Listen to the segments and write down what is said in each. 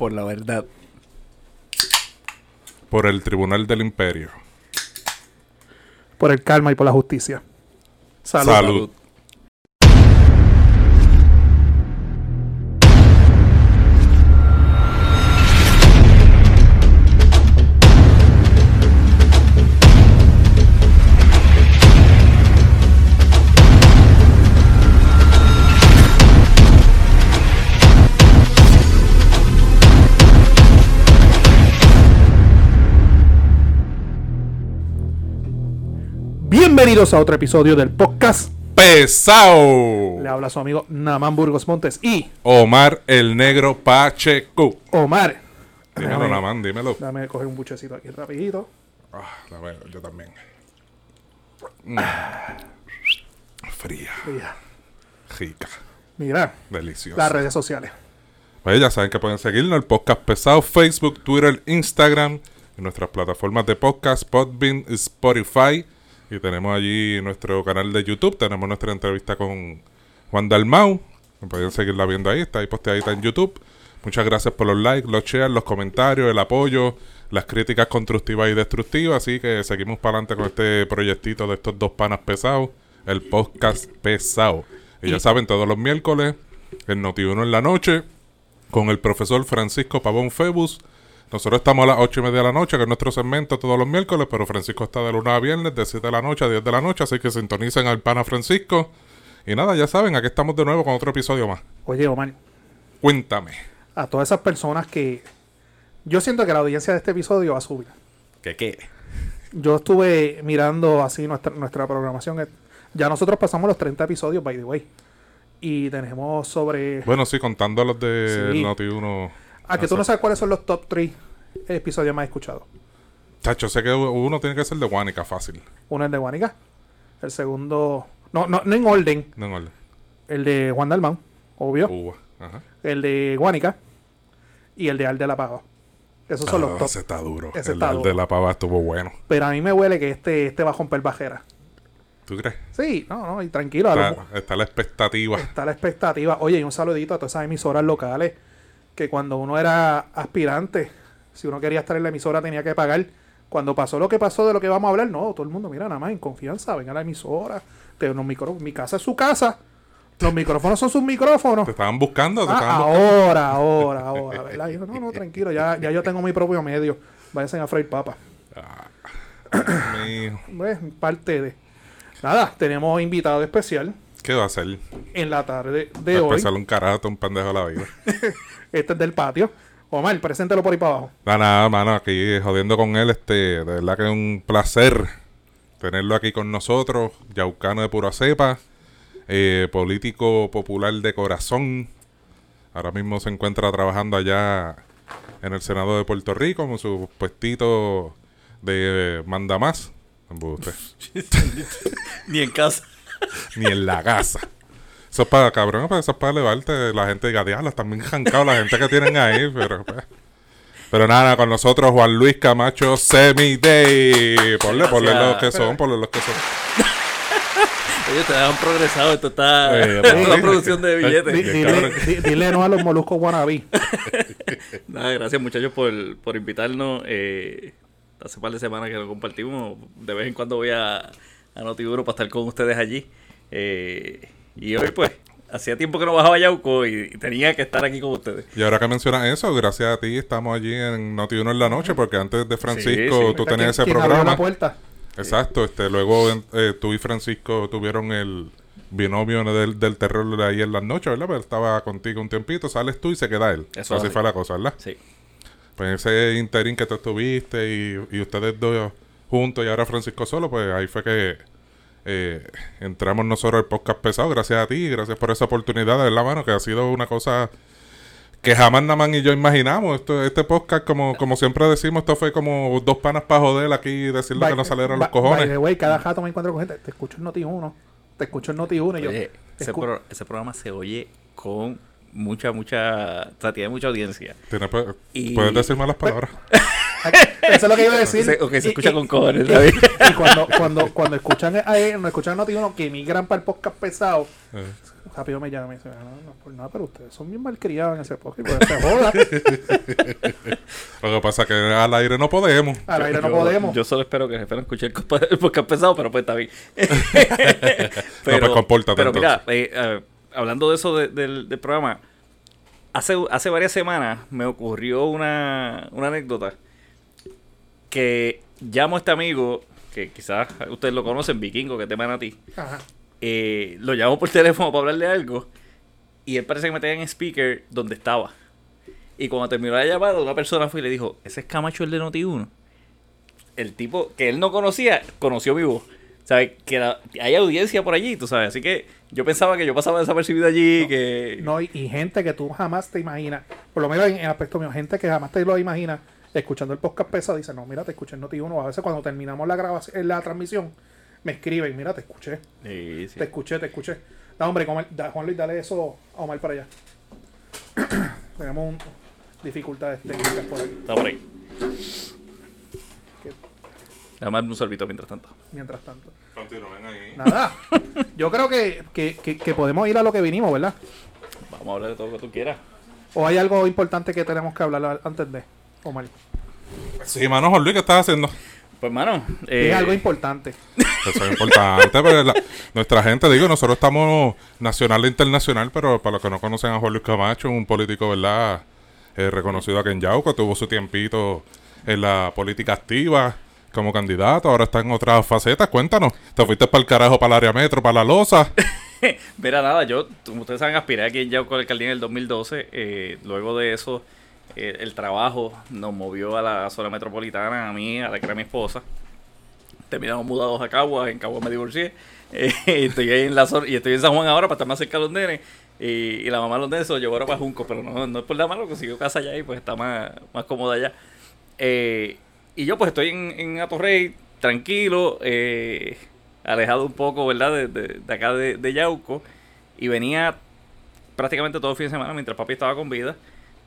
por la verdad. Por el Tribunal del Imperio. Por el calma y por la justicia. Salud. Salud. Bienvenidos a otro episodio del podcast. Pesao. Le habla su amigo Naman Burgos Montes y Omar el Negro Pacheco. Omar. Dímelo, Naman, dímelo. Déjame coger un buchecito aquí rapidito. Ah, dame, yo también. Mm. Fría, rica, Mira, deliciosa. las redes sociales. Pues ya saben que pueden seguirnos el podcast pesado, Facebook, Twitter, Instagram, en nuestras plataformas de podcast, Podbean, Spotify. Y tenemos allí nuestro canal de YouTube. Tenemos nuestra entrevista con Juan Dalmau. Pueden seguirla viendo ahí, está ahí posteadita en YouTube. Muchas gracias por los likes, los shares, los comentarios, el apoyo, las críticas constructivas y destructivas. Así que seguimos para adelante con este proyectito de estos dos panas pesados, el podcast pesado. Y ya saben, todos los miércoles, el Noti1 en la noche, con el profesor Francisco Pavón Febus. Nosotros estamos a las 8 y media de la noche, que es nuestro segmento todos los miércoles, pero Francisco está de lunes a viernes, de 7 de la noche a 10 de la noche, así que sintonicen al pana Francisco. Y nada, ya saben, aquí estamos de nuevo con otro episodio más. Oye, Omar, Cuéntame. a todas esas personas que. Yo siento que la audiencia de este episodio va a subir. ¿Qué qué? Yo estuve mirando así nuestra, nuestra programación. Ya nosotros pasamos los 30 episodios, by the way. Y tenemos sobre. Bueno, sí, contando los de Sí. Noti1. Ah, que tú no sabes cuáles son los top 3 episodios más escuchados. Chacho, sé que uno tiene que ser de Guanica, fácil. Uno es de Guanica. El segundo. No, no, no en orden. No en orden. El de Juan Dalmán, obvio. Ajá. El de Guanica. Y el de Al de la Pava. Esos son Ah, los top. ese está duro. Ese el está duro. de la pava estuvo bueno. Pero a mí me huele que este, este va a romper bajera. ¿Tú crees? Sí, no, no, y tranquilo. a lo- Está, está la expectativa. está la expectativa. Oye, y un saludito a todas esas emisoras locales que cuando uno era aspirante, si uno quería estar en la emisora tenía que pagar. Cuando pasó lo que pasó de lo que vamos a hablar, no, todo el mundo, mira, nada más en confianza, venga a la emisora, te, los micrófonos, mi casa es su casa, los micrófonos son sus micrófonos. Te estaban buscando, te Ah, estaban buscando. ahora, ahora, ahora, ¿verdad? Yo, no, no, tranquilo, ya, ya yo tengo mi propio medio. Váyanse a freír papa. Pues, parte de. Nada, tenemos invitado especial ¿Qué va a hacer? en la tarde de hoy. empezar un carajo, un pendejo de la vida. Este es del patio. Omar, preséntalo por ahí para abajo. Nada, nada, mano, aquí jodiendo con él, este, de verdad que es un placer tenerlo aquí con nosotros, yaucano de pura cepa, eh, político popular de corazón, ahora mismo se encuentra trabajando allá en el Senado de Puerto Rico con su puestito de manda más, Embuste. Ni en casa. ni en la casa. Eso es para, cabrón, pues, eso es para elevarte. La gente diga, diablo, están bien jancados la gente que tienen ahí, pero pues. Pero nada, con nosotros Juan Luis Camacho Semi Day. Ponle, ponle los que son, ponle los que son. Oye, ustedes han progresado. Esto está. Eh, esto la producción de Di- billetes. Dile no a los moluscos wannabe. Nada, gracias muchachos por, por invitarnos. Eh, hace par de semanas que lo compartimos. De vez en cuando voy a, a Notiburo para estar con ustedes allí. Eh, y hoy, pues, hacía tiempo que no bajaba a Yauco y, y tenía que estar aquí con ustedes. Y ahora que mencionas eso, gracias a ti estamos allí en Noti Uno en la noche, porque antes de Francisco sí. tú ¿Quién- tenías ese quién abrió programa. la puerta? Exacto, este, luego eh, tú y Francisco tuvieron el binomio del, del terror de ahí en las noches, ¿verdad? Pero él estaba contigo un tiempito, sales tú y se queda él. Eso así así. fue la cosa, ¿verdad? Sí. Pues ese interín que tú estuviste y, y ustedes dos juntos y ahora Francisco solo, pues ahí fue que eh, entramos nosotros al podcast pesado, gracias a ti, gracias por esa oportunidad, de verdad, mano, que ha sido una cosa que jamás Naman y yo imaginamos. Esto, este podcast, como, como siempre decimos, esto fue como dos panas para joder aquí y decirle que no salieron los By- by the cojones. way, cada rato me encuentro con gente. Te escucho en Noti 1. Te escucho en Noti 1 y yo. Oye, ese, escu- pro- ese programa se oye con mucha, mucha. O sea, tiene mucha audiencia. Tiene- pues, Y- Puedes decir malas palabras. Eso es lo que iba a decir. Se- o que se Y- escucha y- con cojones, y- ¿sabes? Y cuando, cuando, cuando escuchan, eh, cuando escuchan Noti 1 que migran para el podcast pesado, Eh, rápido me llama y me dice, "Ah, no, no, por nada, pero ustedes son bien malcriados en ese podcast, pues se joda. Lo que pasa es que al aire no podemos. Al aire no podemos. Yo solo espero que el jefe no escuche el, podcast pesado, pero pues está bien. pues, compórtate, Pero mira, eh, eh, hablando de eso de- del, del programa, hace, hace varias semanas me ocurrió una, una anécdota que llamo a este amigo, que quizás ustedes lo conocen, Vikingo, que te manda a ti. Ajá. eh, lo llamo por teléfono para hablarle algo y él parece que me tenía en speaker donde estaba. Y cuando terminó la llamada, una persona fue y le dijo, ese es Camacho el de Noti1. El tipo que él no conocía, conoció mi voz. ¿Sabes? Que la- hay audiencia por allí, tú sabes. Así que yo pensaba que yo pasaba desapercibido allí, que... No, y, y gente que tú jamás te imaginas, por lo menos en el aspecto mío, gente que jamás te lo imaginas, escuchando el podcast pesado, dice, no, mira, te escuché en Noti1. A veces cuando terminamos la grabación, la transmisión, me escriben, mira, te escuché, Sí, sí. te escuché, te escuché. No, hombre, da- Juan Luis, dale eso a Omar para allá. Tenemos un- dificultades técnicas por aquí. Está por ahí. Darme un sorbito mientras tanto. Mientras tanto. Continúen ahí. Nada. Yo creo que, que, que- que podemos ir a lo que vinimos, ¿verdad? Vamos a hablar de todo lo que tú quieras. ¿O hay algo importante que tenemos que hablar antes de Omar? Sí, mano, Juan Luis, ¿qué estás haciendo? Pues, mano... es eh, algo importante. Eso es importante, pero la- nuestra gente, digo, nosotros estamos nacional e internacional, pero para los que no conocen a Juan Luis Camacho, un político, ¿verdad? Eh, reconocido aquí en Yauco, tuvo su tiempito en la política activa como candidato, ahora está en otras facetas. Cuéntanos, ¿te fuiste para el carajo, para el área metro, para la loza? Mira, nada, yo, como ustedes saben, aspiré aquí en Yauco alcaldía en el 2012. eh, luego de eso, eh, el trabajo nos movió a la zona metropolitana, a mí, a la que era mi esposa. Terminamos mudados a Caguas, en Caguas me divorcié. eh, estoy ahí en la zona, y estoy en San Juan ahora para estar más cerca de los nenes. Y, y la mamá de los nenes se lo llevó ahora para Junco, pero no, no es por la mano, consiguió casa allá y pues está más, más cómoda allá. Eh, y yo pues estoy en, en Atorrey, tranquilo, eh, alejado un poco, ¿verdad? De, de- de acá de, de Yauco. Y venía prácticamente todo el fin de semana mientras papi estaba con vida.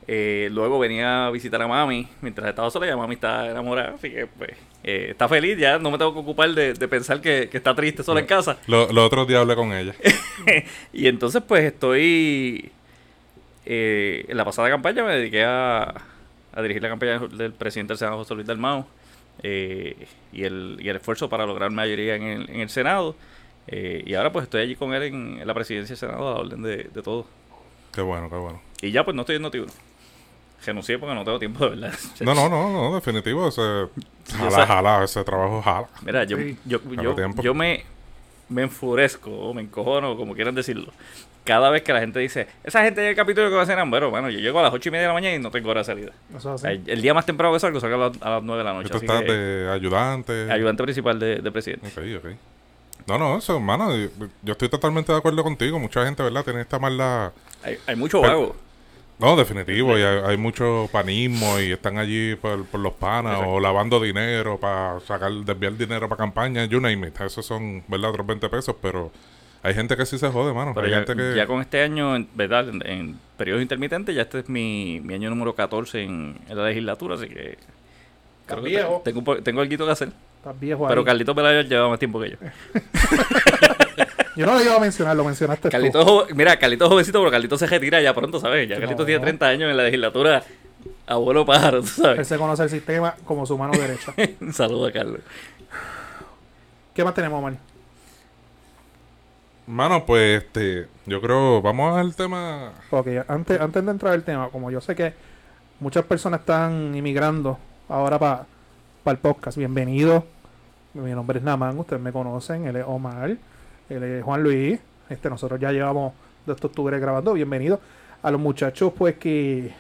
Eh, luego venía a visitar a mami mientras estaba sola y a mami está enamorada. Así que pues eh, está feliz, ya no me tengo que ocupar de, de pensar que, que está triste sola en casa. Lo- Los otros días hablé con ella. y entonces pues estoy... eh, en la pasada campaña me dediqué a, a dirigir la campaña del presidente del Senado, José Luis Dalmau, eh, y, el, y el esfuerzo para lograr mayoría en el, en el Senado. Eh, y ahora pues estoy allí con él en, en la presidencia del Senado a la orden de, de todo. Qué bueno, qué bueno. Y ya pues no estoy en Noti1. Renuncié porque no tengo tiempo de verdad. No, no, no, no, definitivo. Ese, jala, jala, ese trabajo jala. Mira, yo, Sí. yo, yo, yo me, me enfurezco o me encojono, como quieran decirlo. Cada vez que la gente dice, esa gente llega al capítulo que va a cenar, bueno, bueno, yo llego a las ocho y media de la mañana y no tengo hora de salida. Eso es O así. sea, el día más temprano que salgo, salgo a las, a las 9 de la noche. Tú Así estás que, de ayudante. ayudante principal de, de presidente. Ok, ok. No, no, eso, hermano, yo, yo estoy totalmente de acuerdo contigo. Mucha gente, ¿verdad? Tiene esta mala... Hay, hay mucho vago. No, definitivo, y hay, hay mucho panismo y están allí por, por los panas Exacto. o lavando dinero para sacar, desviar dinero para campaña, you name it. Esos son, ¿verdad? Otros 20 pesos, pero hay gente que sí se jode, mano. Pero hay ya, gente que... ya con este año, en, ¿verdad? En, en periodos intermitentes, ya este es mi, mi año número 14 en, en la legislatura, así que... creo que viejo. Tengo, un po- tengo algo que hacer. Estás viejo Pero ahí. Carlitos Pelayo lleva más tiempo que yo. Yo no lo iba a mencionar, lo mencionaste tú. Carlitos, jo- mira, Carlitos jovencito, pero Carlitos se retira ya pronto, ¿sabes? Ya Carlitos No. tiene 30 años en la legislatura. Abuelo pájaro, tú Él sabes. se conoce el sistema como su mano derecha. Un saludo a Carlos. ¿Qué más tenemos, Omar? Mano, pues, este, yo creo, vamos al tema... Ok, antes, antes de entrar al tema, como yo sé que muchas personas están inmigrando ahora para el podcast, bienvenido. Mi nombre es Naman, ustedes me conocen, él es Omar, Juan Luis. Este, nosotros ya llevamos de octubre grabando. Bienvenido a los muchachos, pues que,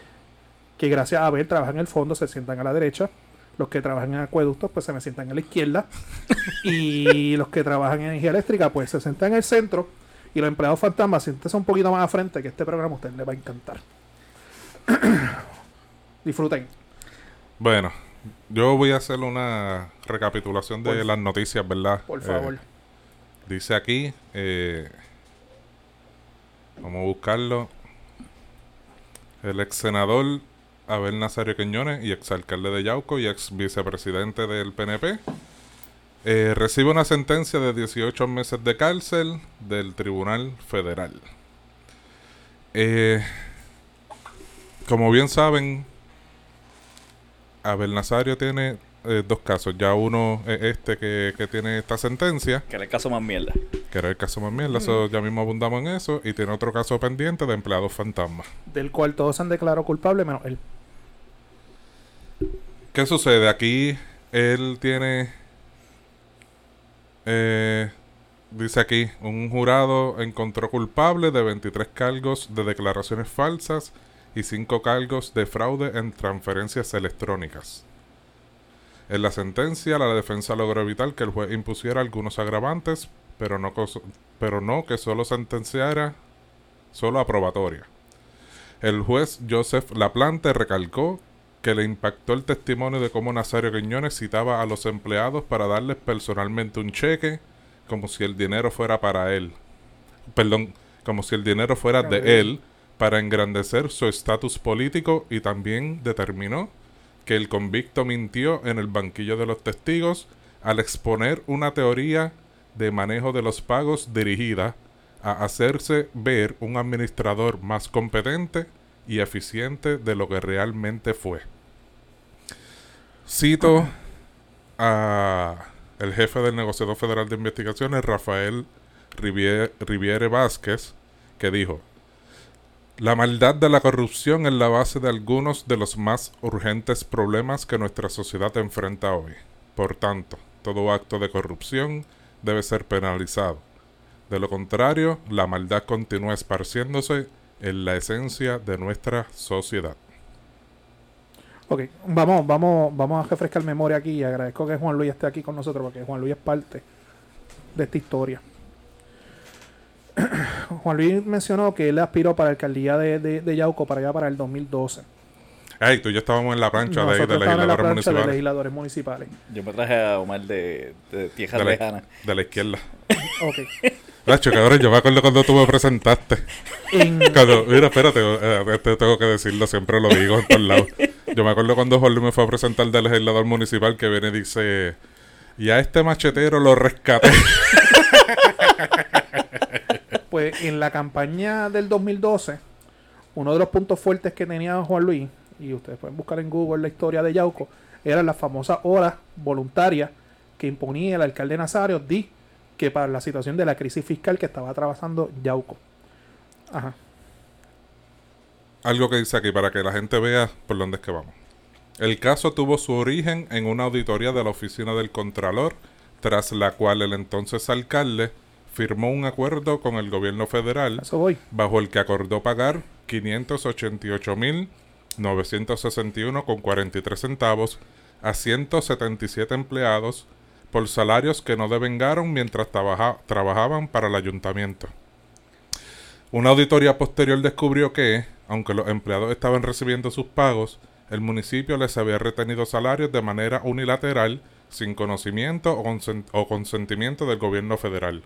que gracias a ver trabajan en el fondo, se sientan a la derecha. Los que trabajan en acueductos, pues se me sientan a la izquierda. y los que trabajan en energía eléctrica, pues se sientan en el centro. Y los empleados fantasmas, siéntense un poquito más a frente, que este programa a ustedes les va a encantar. Disfruten. Bueno, yo voy a hacer una recapitulación de Por- las noticias, ¿verdad? Por Eh, favor. Dice aquí, eh, vamos a buscarlo. El ex senador Abel Nazario Quiñones y ex alcalde de Yauco y ex vicepresidente del PNP eh, recibe una sentencia de 18 meses de cárcel del Tribunal Federal. Eh, como bien saben, Abel Nazario tiene eh, dos casos. Ya uno es este que, que tiene esta sentencia, Que era el caso más mierda. que era el caso más mierda, eso ya mismo abundamos en eso, y tiene otro caso pendiente de empleados fantasmas. Del cual todos se han declarado culpables, menos él. ¿Qué sucede? Aquí él tiene. eh, dice aquí: un jurado encontró culpable de 23 cargos de declaraciones falsas y 5 cargos de fraude en transferencias electrónicas. En la sentencia, la defensa logró evitar que el juez impusiera algunos agravantes, pero no, cos- pero no que solo sentenciara solo aprobatoria. El juez Joseph Laplante recalcó que le impactó el testimonio de cómo Nazario Quiñones citaba a los empleados para darles personalmente un cheque, como si el dinero fuera para él. Perdón, como si el dinero fuera de él, para engrandecer su estatus político y también determinó que el convicto mintió en el banquillo de los testigos al exponer una teoría de manejo de los pagos dirigida a hacerse ver un administrador más competente y eficiente de lo que realmente fue. Cito a el jefe del negociador federal de investigaciones, Rafael Riviere, Riviere Vázquez, que dijo, la maldad de la corrupción es la base de algunos de los más urgentes problemas que nuestra sociedad enfrenta hoy. Por tanto, todo acto de corrupción debe ser penalizado. De lo contrario, la maldad continúa esparciéndose en la esencia de nuestra sociedad. Ok, vamos, vamos, vamos a refrescar memoria aquí y agradezco que Juan Luis esté aquí con nosotros porque Juan Luis es parte de esta historia. Juan Luis mencionó que él aspiró para la alcaldía de, de, de Yauco para allá para el 2012. Ay, tú y yo estábamos en la plancha de, de estábamos en la legisladores plancha de municipales. legisladores municipales. Yo me traje a Omar de, de tierras De la, lejanas. de la izquierda. Ok. Nacho, cabrón, yo me acuerdo cuando tú me presentaste. En, Cuando, mira, espérate, eh, este tengo que decirlo, siempre lo digo en todos lados. Yo me acuerdo cuando Jorge me fue a presentar del legislador municipal que viene y dice, y a este machetero lo rescaté. pues en la campaña del 2012, uno de los puntos fuertes que tenía Juan Luis, y ustedes pueden buscar en Google la historia de Yauco, eran las famosas horas voluntarias que imponía el alcalde Nazario, di que para la situación de la crisis fiscal que estaba atravesando Yauco. Ajá. Algo que dice aquí para que la gente vea por dónde es que vamos. El caso tuvo su origen en una auditoría de la oficina del Contralor, tras la cual el entonces alcalde firmó un acuerdo con el gobierno federal bajo el que acordó pagar 588.961,43 centavos a 177 empleados por salarios que no devengaron mientras trabaja- trabajaban para el ayuntamiento. Una auditoría posterior descubrió que, aunque los empleados estaban recibiendo sus pagos, el municipio les había retenido salarios de manera unilateral, sin conocimiento o consentimiento del gobierno federal.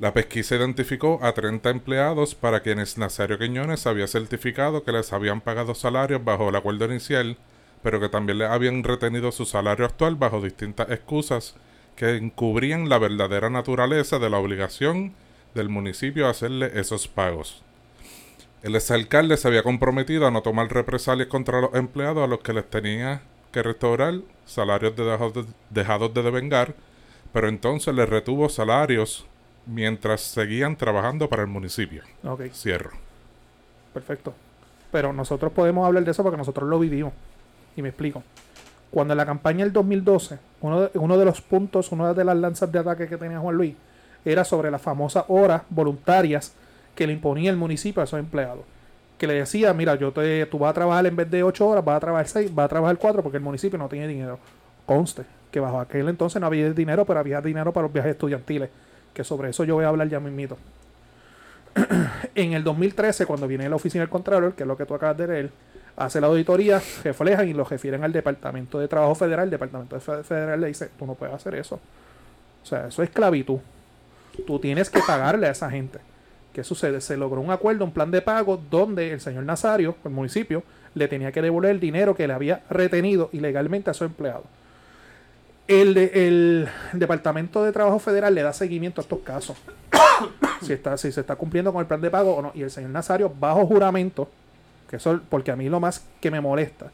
La pesquisa identificó a 30 empleados para quienes Nazario Quiñones había certificado que les habían pagado salarios bajo el acuerdo inicial, pero que también les habían retenido su salario actual bajo distintas excusas que encubrían la verdadera naturaleza de la obligación del municipio a hacerle esos pagos. El exalcalde se había comprometido a no tomar represalias contra los empleados a los que les tenía que restaurar salarios de dejados de, devengar, pero entonces les retuvo salarios mientras seguían trabajando para el municipio. Ok, Cierro. perfecto. Pero nosotros podemos hablar de eso porque nosotros lo vivimos. Y me explico. Cuando en la campaña del 2012, uno de, uno de los puntos, una de las lanzas de ataque que tenía Juan Luis, era sobre las famosas horas voluntarias que le imponía el municipio a esos empleados. Que le decía, mira, yo te, tú vas a trabajar en vez de 8 horas, vas a trabajar 6, vas a trabajar 4 porque el municipio no tiene dinero. Conste que bajo aquel entonces no había dinero, pero había dinero para los viajes estudiantiles. Que sobre eso yo voy a hablar ya mismito. en el 2013, cuando viene la oficina del Contralor, que es lo que tú acabas de leer, hace la auditoría, reflejan y lo refieren al Departamento de Trabajo Federal. El Departamento de Fe- Federal le dice, tú no puedes hacer eso. O sea, eso es esclavitud. Tú tienes que pagarle a esa gente. ¿Qué sucede? Se logró un acuerdo, un plan de pago, donde el señor Nazario, el municipio, le tenía que devolver el dinero que le había retenido ilegalmente a su empleado. El, el Departamento de Trabajo Federal le da seguimiento a estos casos. si, está, si se está cumpliendo con el plan de pago o no. Y el señor Nazario, bajo juramento, que eso, porque a mí lo más que me molesta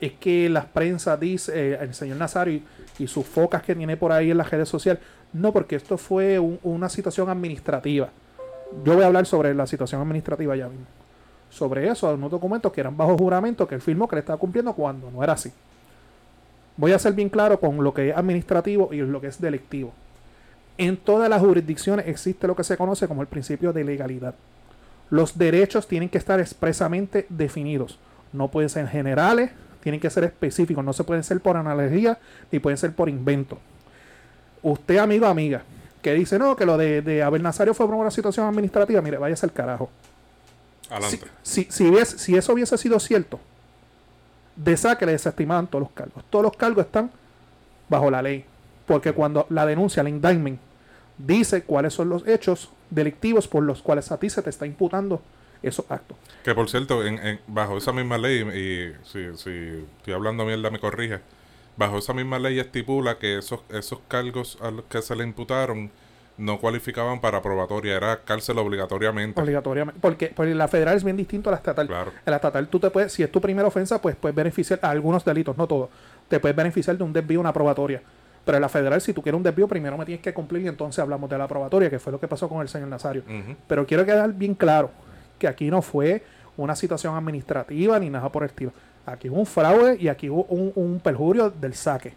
es que las prensas dice, eh, el señor Nazario y, sus focas que tiene por ahí en las redes sociales, no, porque esto fue una situación administrativa. Yo voy a hablar sobre la situación administrativa ya mismo. Sobre eso, unos documentos que eran bajo juramento que él firmó que le estaba cumpliendo cuando no era así. Voy a ser bien claro con lo que es administrativo y lo que es delictivo. En todas las jurisdicciones existe lo que se conoce como el principio de legalidad. Los derechos tienen que estar expresamente definidos. No pueden ser generales, tienen que ser específicos. No se pueden ser por analogía ni pueden ser por invento. Usted, amigo amiga, que dice, no, que lo de, de Abel Nazario fue por una situación administrativa, mire, váyase al carajo. Adelante. Si, si, si eso hubiese sido cierto, de saque le desestimaban todos los cargos. Todos los cargos están bajo la ley. Porque cuando la denuncia, el indictment, dice cuáles son los hechos delictivos por los cuales a ti se te está imputando esos actos. Que por cierto, en, bajo esa misma ley, y si, si estoy hablando mierda me corrige, bajo esa misma ley estipula que esos, esos cargos a los que se le imputaron no cualificaban para probatoria, era cárcel obligatoriamente. Obligatoriamente, porque, porque la federal es bien distinto a la estatal. Claro. En la estatal tú te puedes, si es tu primera ofensa, pues puedes beneficiar a algunos delitos, no todos. Te puedes beneficiar de un desvío, una probatoria. Pero en la federal, si tú quieres un desvío, primero me tienes que cumplir y entonces hablamos de la probatoria, que fue lo que pasó con el señor Nazario. Pero quiero quedar bien claro que aquí no fue una situación administrativa ni nada por el estilo. Aquí hubo un fraude y aquí hubo un, perjurio del saque.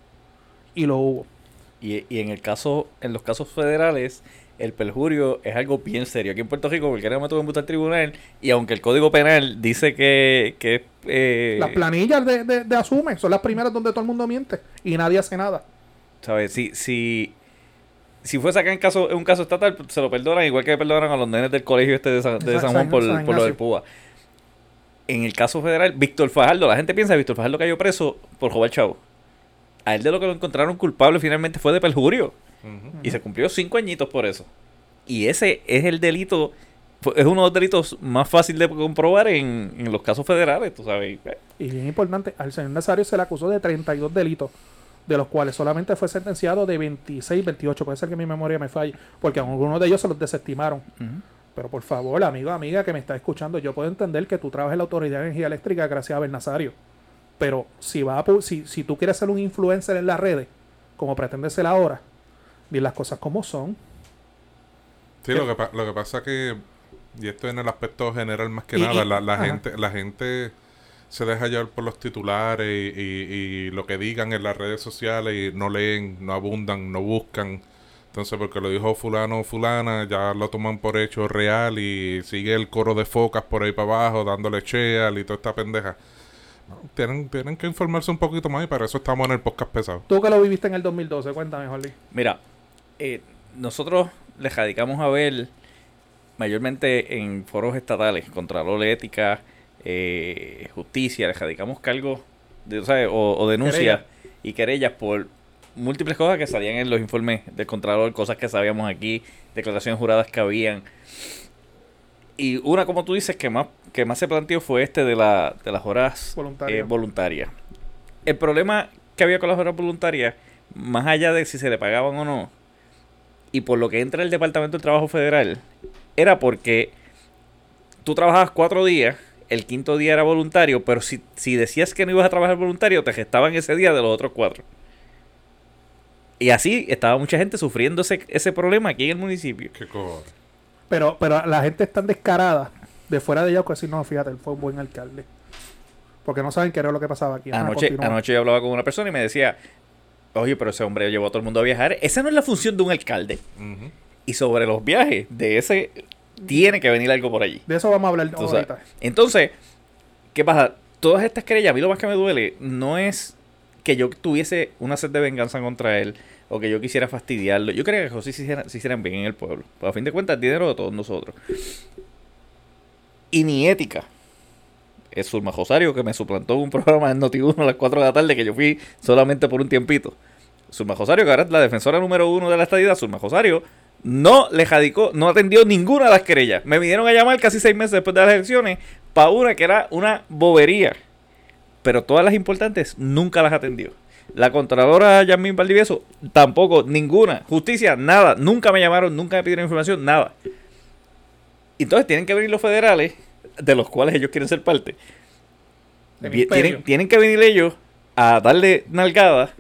Y lo hubo. Y, y, en el caso, en los casos federales, el perjurio es algo bien serio. Aquí en Puerto Rico cualquiera me tuvo que al tribunal y aunque el Código Penal dice que... que eh, las planillas de, de, de, asume son las primeras donde todo el mundo miente y nadie hace nada. ¿Sabes? Si, si, si fuese acá en caso, un caso estatal, se lo perdonan, igual que perdonan a los nenes del colegio este de San, Juan por, lo del PUA. En el caso federal, Víctor Fajardo, la gente piensa que Víctor Fajardo cayó preso por robar chavo. A él de lo que lo encontraron culpable finalmente fue de perjurio. Y se cumplió cinco añitos por eso. Y ese es el delito, es uno de los delitos más fáciles de comprobar en, en los casos federales, tú sabes. Y bien importante, al señor Nazario se le acusó de 32 delitos de los cuales solamente fue sentenciado de 26, 28. Puede ser que mi memoria me falle, porque algunos de ellos se los desestimaron. Pero por favor, amigo, amiga que me está escuchando, yo puedo entender que tú trabajas en la Autoridad de Energía Eléctrica gracias a Bernasario. Pero si, va si, si tú quieres ser un influencer en las redes, como pretende ser ahora, di las cosas como son. Sí, lo que, lo que pasa que, y esto en el aspecto general más que nada, la, la gente, la gente se deja llevar por los titulares y, lo que digan en las redes sociales y no leen, no abundan, no buscan. Entonces, porque lo dijo fulano o fulana, ya lo toman por hecho real y sigue el coro de focas por ahí para abajo, dándole cheal y toda esta pendeja. Tienen, tienen que informarse un poquito más y para eso estamos en el podcast pesado. Tú que lo viviste en el 2012, cuéntame, Jordi. Mira, eh, nosotros le radicamos a ver mayormente en foros estatales, contra la Ética, eh, justicia, le radicamos cargos de, o, o, denuncias y querellas por múltiples cosas que salían en los informes del Contralor, cosas que sabíamos aquí, declaraciones juradas que habían. Y una, como tú dices, que más, que más se planteó fue este de, la, de las horas eh, voluntarias. El problema que había con las horas voluntarias, más allá de si se le pagaban o no, y por lo que entra el Departamento del Trabajo Federal, era porque tú trabajabas cuatro días el quinto día era voluntario, pero si, si decías que no ibas a trabajar voluntario, te gestaban ese día de los otros cuatro. Y así estaba mucha gente sufriendo ese, ese problema aquí en el municipio. Qué Pero, pero la gente es tan descarada de fuera de ella que decir, no, fíjate, él fue un buen alcalde. Porque no saben qué era lo que pasaba aquí. Anoche, anoche yo hablaba con una persona y me decía, oye, pero ese hombre llevó a todo el mundo a viajar. Esa no es la función de un alcalde. Y sobre los viajes de ese tiene que venir algo por allí. De eso vamos a hablar entonces, ahorita. Entonces, ¿qué pasa? Todas estas querellas, a mí lo más que me duele no es que yo tuviese una sed de venganza contra él o que yo quisiera fastidiarlo. Yo creo que José se hicieran, se hicieran bien en el pueblo. Pues a fin de cuentas, dinero de todos nosotros. Y ni ética. Es Zulma Josario que me suplantó un programa en Noti1 a las 4 de la tarde que yo fui solamente por un tiempito. Zulma Josario, que ahora es la defensora número uno de la estadidad, Zulma Josario, no le jadicó, no atendió ninguna de las querellas. Me vinieron a llamar casi seis meses después de las elecciones para una que era una bobería. Pero todas las importantes nunca las atendió. La Contralora Yasmín Valdivieso, tampoco, ninguna. Justicia, nada. Nunca me llamaron, nunca me pidieron información, nada. Entonces tienen que venir los federales, de los cuales ellos quieren ser parte. Tienen, tienen que venir ellos a darle nalgada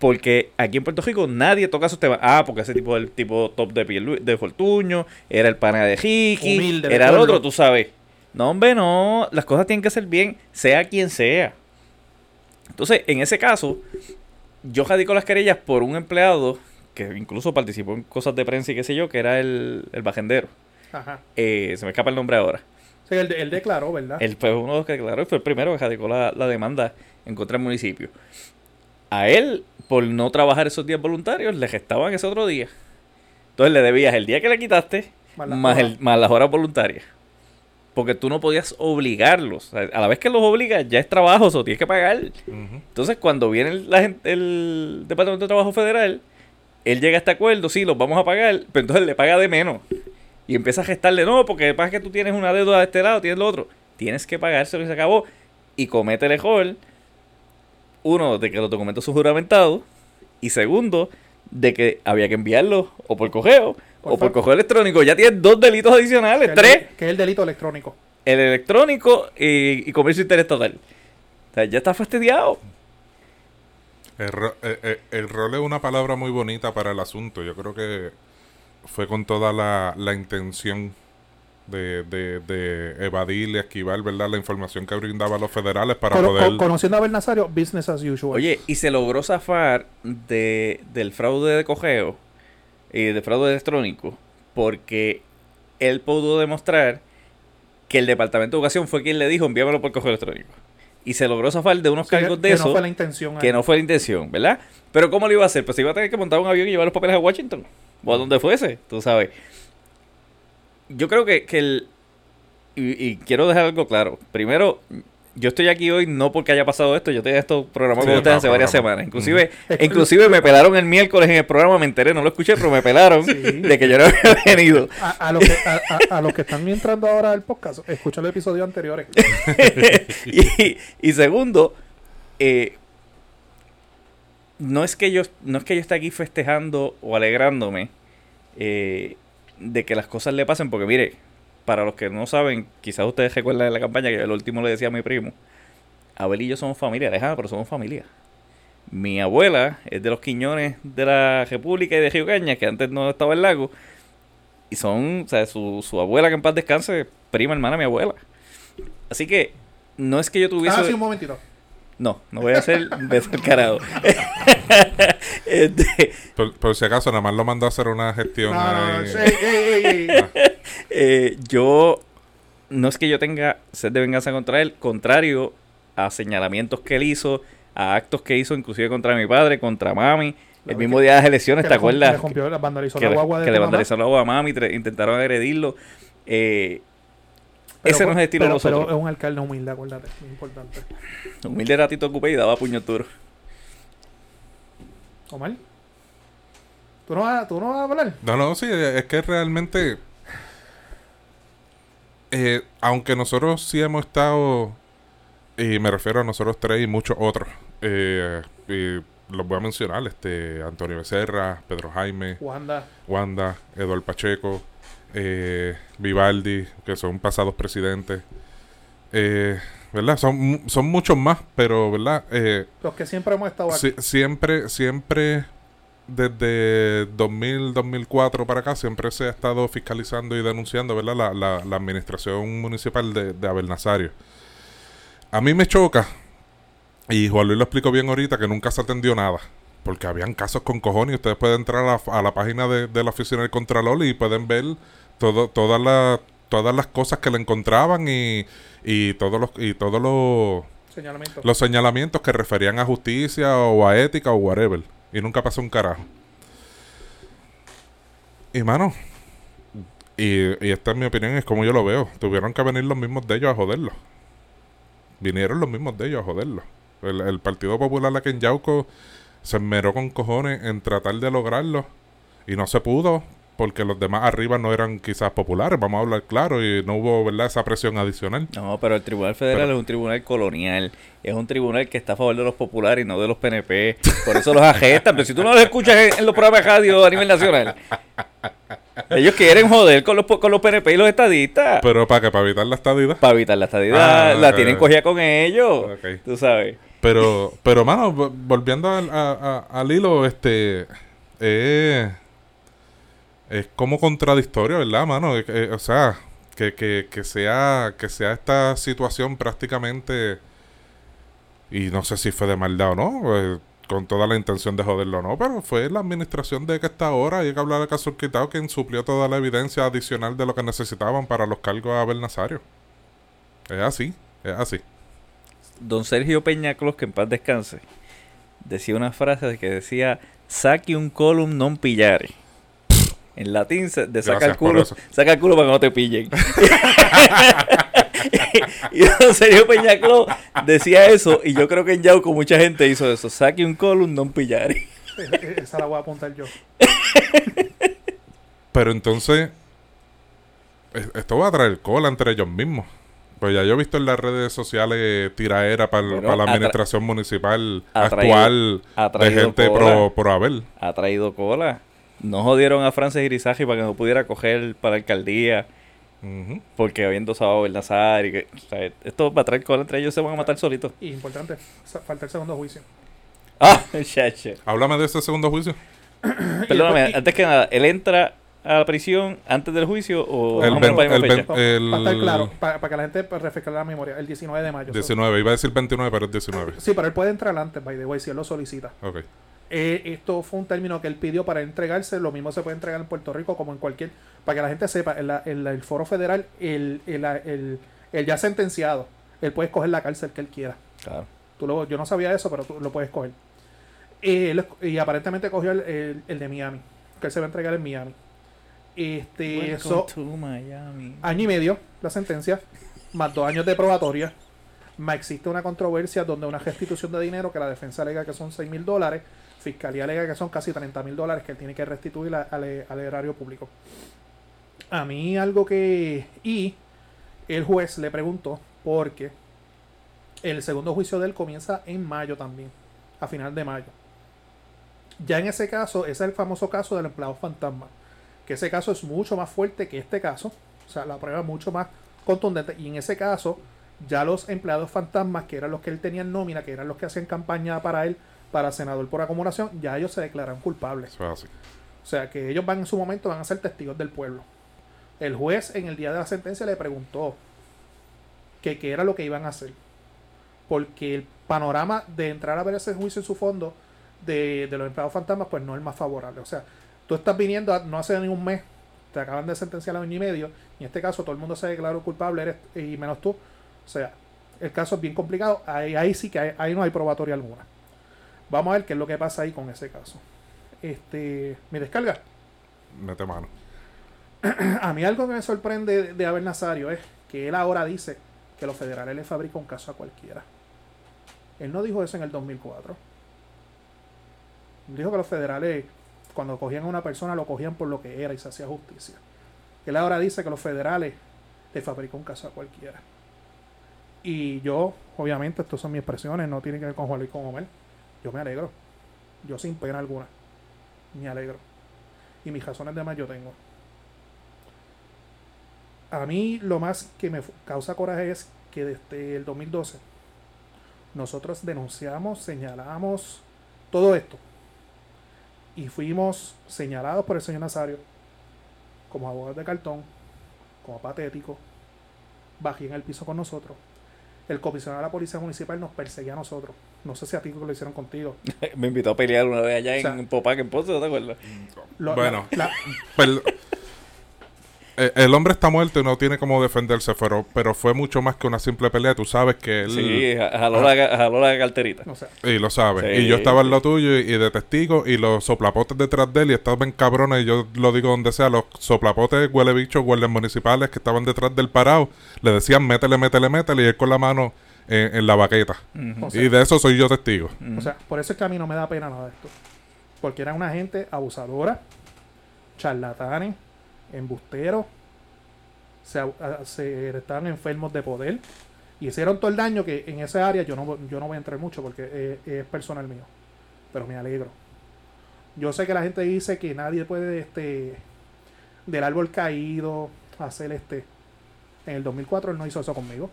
porque aquí en Puerto Rico nadie toca esos temas. Ah, porque ese tipo el tipo top de piel de Fortuño, era el pana de Ricky, era el otro, tú sabes. No, hombre, no. Las cosas tienen que ser bien, sea quien sea. Entonces, en ese caso, yo radico las querellas por un empleado que incluso participó en cosas de prensa y qué sé yo, que era el, el bajendero. Ajá. Eh, se me escapa el nombre ahora. Sí, él, él declaró, ¿verdad? Él fue uno de los que declaró y fue el primero que radicó la, la demanda en contra del municipio. A él, por no trabajar esos días voluntarios, le gestaban ese otro día. Entonces le debías el día que le quitaste Más el, más las horas voluntarias. Porque tú no podías obligarlos. A la vez que los obligas, ya es trabajo, o tienes que pagar. Entonces, cuando viene el, la gente- el Departamento de Trabajo Federal, él llega a este acuerdo, sí, los vamos a pagar, pero entonces le paga de menos. Y empieza a gestarle, no, porque pasa que tú tienes una deuda de este lado, tienes lo otro. Tienes que pagárselo y se acabó. Y comete el error, uno, de que los documentos son juramentados. Y segundo, de que había que enviarlo o por correo Por o por correo electrónico. Ya tienes dos delitos Que adicionales, es el- tres Que es el delito electrónico. el electrónico y, y comercio interestatal. O sea, ya está fastidiado. El, ro- eh, eh, el rol es una palabra muy bonita para el asunto. Yo creo que fue con toda la, la intención de, de, de evadir y esquivar ¿verdad? la información que brindaban los federales para Cono- poder... con- conociendo a Abel Nazario, business as usual. Oye, y se logró zafar de, del fraude de cogeo y del fraude electrónico porque él pudo demostrar que el Departamento de Educación fue quien le dijo envíamelo por correo electrónico. Y se logró zafar de unos Sí, que- cargos de que eso no fue la intención. que ahí. no fue la intención, ¿verdad? Pero ¿cómo lo iba a hacer? Pues iba a tener que montar un avión y llevar los papeles a Washington o a donde fuese, tú sabes. Yo creo que, que el... Y, y quiero dejar algo claro. Primero, yo estoy aquí hoy no porque haya pasado esto, yo tenía esto programado Sí, con ustedes hace varias semanas. Inclusive, inclusive me pelaron el miércoles en el programa, me enteré, no lo escuché, pero me pelaron Sí. de que yo no había venido. A, a los que, a, a- a los que están entrando ahora al podcast, escucha los episodios anteriores. y, y segundo, eh, no es que yo no es que yo esté aquí festejando o alegrándome eh, de que las cosas le pasen, porque mire, para los que no saben, quizás ustedes recuerdan de la campaña que el último le decía a mi primo, Abel y yo somos familia, lejana, pero somos familia. Mi abuela es de los Quiñones de la República y de Río que antes no estaba en lago. Y son, o sea, su, su abuela que en paz descanse, prima hermana mi abuela. Así que no es que yo tuviese... Ah, sí, un momentito. No, no voy a hacer beso al carajo. Este, Por, por si acaso, nada más lo mandó a hacer una gestión No, no, sí, ey, ey, ey. eh, yo no es que yo tenga sed de venganza contra él, contrario a señalamientos que él hizo, a actos que hizo inclusive contra mi padre, contra mami, el mismo que- día de las elecciones, ¿te acuerdas? Le vandalizó que la le, guagua de que tu le mamá. vandalizaron la guagua a mami, intentaron agredirlo. Eh, Pero ese no es el estilo de pero- pero nosotros. es un alcalde humilde, acuérdate. Muy importante. Humilde ratito ocupé y daba puño duro. Omar. ¿Tú no, vas, ¿Tú no vas a hablar? No, no, sí, es que realmente. eh, aunque nosotros sí hemos estado. Y me refiero a nosotros tres y muchos otros. eh, y los voy a mencionar: este Antonio Becerra, Pedro Jaime, Wanda. Wanda, Eduardo Pacheco, eh, Vivaldi, que son pasados presidentes. Eh, ¿Verdad? Son, son muchos más, pero, ¿verdad? Eh, Los que siempre hemos estado aquí. Si- siempre, siempre, desde 2000, 2004 para acá, siempre se ha estado fiscalizando y denunciando, ¿verdad? La, la, la administración municipal de, de Abel Nazario. A mí me choca, y Juan Luis lo explicó bien ahorita, que nunca se atendió nada. Porque habían casos con cojones y ustedes pueden entrar a la, a la página de, de la oficina del Contralor y pueden ver todo, todas, las, todas las cosas que le encontraban y, y todos los, y todos los Señalamiento. los señalamientos que referían a justicia o a ética o whatever. Y nunca pasó un carajo. Y mano, y, y esta es mi opinión, es como yo lo veo. Tuvieron que venir los mismos de ellos a joderlo. Vinieron los mismos de ellos a joderlo. El, el Partido Popular aquí en Yauco se esmeró con cojones en tratar de lograrlo. Y no se pudo porque los demás arriba no eran quizás populares, vamos a hablar claro, y no hubo verdad esa presión adicional. No, pero el Tribunal Federal Pero- es un tribunal colonial. Es un tribunal que está a favor de los populares y no de los PNP. Por eso los agestan. Pero si tú no los escuchas en, en los programas de radio a nivel nacional, ellos quieren joder con los, con los PNP y los estadistas. Pero para que para evitar la estadidad. Para evitar la estadidad, Ah, la tienen cogida con ellos. Ok. Tú sabes. Pero, pero mano, vo- volviendo al, a- a- al hilo, este, eh, es como contradictorio, ¿verdad, mano? Eh, o sea, que, que, que sea, que sea esta situación prácticamente, y no sé si fue de maldad o no, eh, con toda la intención de joderlo o no, pero fue la administración de que está ahora, y hay que hablar de quitado, quien suplió toda la evidencia adicional de lo que necesitaban para los cargos a Abel. Es así, es así. Don Sergio Peñaclos, que en paz descanse, decía una frase que decía, saque un column non pillare. En latín, se- de saca el culo, saca el culo para que no te pillen. y don Sergio Peñaclos decía eso, y yo creo que en Yauco mucha gente hizo eso, saque un column non pillare. Esa la voy a apuntar yo. Pero entonces, es- esto va a traer cola entre ellos mismos. Pues ya yo he visto en las redes sociales tiraera para Bueno, la administración municipal ha actual ha de gente cola. pro, pro Abel. Ha traído cola. No jodieron a Francis Irizaji para que no pudiera coger para la alcaldía. Porque había endosado el Nazar y que, o sea, esto va a traer cola entre ellos se van a matar solitos. Y importante, falta el segundo juicio. Ah, chache. Háblame de ese segundo juicio. Perdóname, y- antes que nada, ¿él entra a la prisión antes del juicio o El el fecha? el- Para estar claro, para, que la gente pues, refresque la memoria, el 19 de mayo. 19, iba a decir 29, pero es 19. Sí, pero él puede entrar antes, by the way, si él lo solicita. Ok. Eh, esto fue un término que él pidió para entregarse. Lo mismo se puede entregar en Puerto Rico como en cualquier. Para que la gente sepa, en, la- en la- el foro federal, el, el, el- el ya sentenciado, él puede escoger la cárcel que él quiera. Claro. Tú lo- yo no sabía eso, pero tú lo puedes escoger. Eh, y aparentemente cogió el, el- el de Miami, que él se va a entregar en Miami. Este, Miami. año y medio la sentencia, más dos años de probatoria, más existe una controversia donde una restitución de dinero que la defensa alega que son 6 mil dólares, fiscalía alega que son casi 30 mil dólares que él tiene que restituir a- al, al erario público. A mí algo que... Y el juez le preguntó porque el segundo juicio de él comienza en mayo también, a final de mayo. Ya en ese caso, ese es el famoso caso del empleado fantasma que ese caso es mucho más fuerte que este caso, o sea, la prueba es mucho más contundente, y en ese caso, ya los empleados fantasmas, que eran los que él tenía en nómina, que eran los que hacían campaña para él, para senador por acumulación, ya ellos se declaran culpables. Eso es así. O sea, que ellos van en su momento, van a ser testigos del pueblo. El juez en el día de la sentencia le preguntó que qué era lo que iban a hacer. Porque el panorama de entrar a ver ese juicio en su fondo de, de los empleados fantasmas, pues no es el más favorable. O sea, tú estás viniendo a- no hace ni un mes, te acaban de sentenciar a un año y medio, y en este caso todo el mundo se declaró culpable, eres, y menos tú. O sea, el caso es bien complicado, ahí, ahí sí que hay- ahí no hay probatoria alguna. Vamos a ver qué es lo que pasa ahí con ese caso. Este, mi descarga. Mete mano. A mí algo que me sorprende de, Abel Nazario es que él ahora dice que los federales le fabrican un caso a cualquiera. Él no dijo eso en el 2004. Él dijo que los federales, cuando cogían a una persona, lo cogían por lo que era y se hacía justicia. Él ahora dice que los federales le fabrican un caso a cualquiera. Y yo, obviamente, estas son mis expresiones, no tienen que ver con Juan Luis con Omar. Yo me alegro. Yo sin pena alguna. Me alegro. Y mis razones de más yo tengo a mí lo más que me causa coraje es que desde el 2012 nosotros denunciamos, señalamos todo esto y fuimos señalados por el señor Nazario como abogados de cartón, como patéticos, bají en el piso con nosotros. El comisionado de la Policía Municipal nos perseguía a nosotros. No sé si a ti lo hicieron contigo. Me invitó a pelear una vez allá O sea, en Popac, en Ponce, ¿no te acuerdas? Lo- Bueno. la- el hombre está muerto y no tiene cómo defenderse, pero, pero fue mucho más que una simple pelea. Tú sabes que él... Sí, ja- jaló, la, jaló la carterita. o sea, Y lo sabes. Sí, y yo estaba en lo tuyo y, y de testigo y los soplapotes detrás de él y estaban cabrones y yo lo digo donde sea, los soplapotes huele bichos, guardias municipales que estaban detrás del parado, le decían métele, métele, métele y él con la mano en, en la baqueta. Ujú. O sea- y de eso soy yo testigo. O sea, por eso es que a mí no me da pena nada de esto. Porque era una gente abusadora, charlatanes, embusteros, se, se, estaban enfermos de poder y hicieron todo el daño que en esa área yo no, yo no voy a entrar mucho porque es, es personal mío. Pero me alegro. Yo sé que la gente dice que nadie puede este del árbol caído hacer este. En el 2004 él no hizo eso conmigo.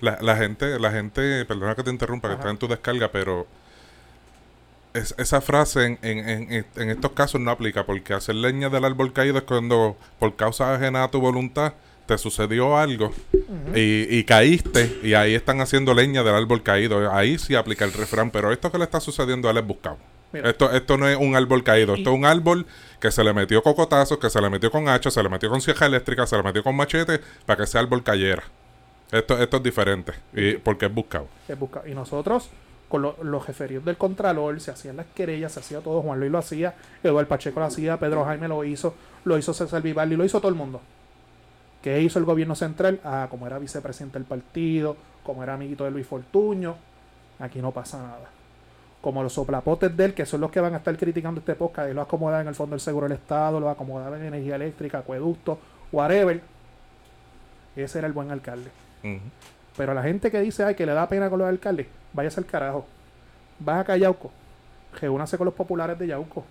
La, la gente, la gente, perdona que te interrumpa, que está en tu descarga, pero es, esa frase en, en, en, estos casos no aplica porque hacer leña del árbol caído es cuando por causa ajena a tu voluntad te sucedió algo y, y, caíste y ahí están haciendo leña del árbol caído. Ahí sí aplica el refrán, pero esto que le está sucediendo a él es buscado. Esto, esto no es un árbol caído, esto es un árbol que se le metió cocotazos, que se le metió con hacha, se le metió con sieja eléctrica, se le metió con machete para que ese árbol cayera. Esto, esto es diferente, y, porque es buscado. Es buscado. Y nosotros, con los referidos del Contralor, se hacían las querellas, se hacía todo, Juan Luis lo hacía, Eduardo Pacheco lo hacía, Pedro Jaime lo hizo, lo hizo César Vivaldi, lo hizo todo el mundo. ¿Qué hizo el gobierno central? Ah, como era vicepresidente del partido, como era amiguito de Luis Fortuño, aquí no pasa nada como los soplapotes de él, que son los que van a estar criticando este podcast, y lo acomodan en el Fondo del Seguro del Estado, lo acomodaban en energía eléctrica, acueducto, whatever. Ese era el buen alcalde. Pero la gente que dice, ay, que le da pena con los alcaldes, váyase al carajo. Vas a Yauco, reúnase con los populares de Yauco.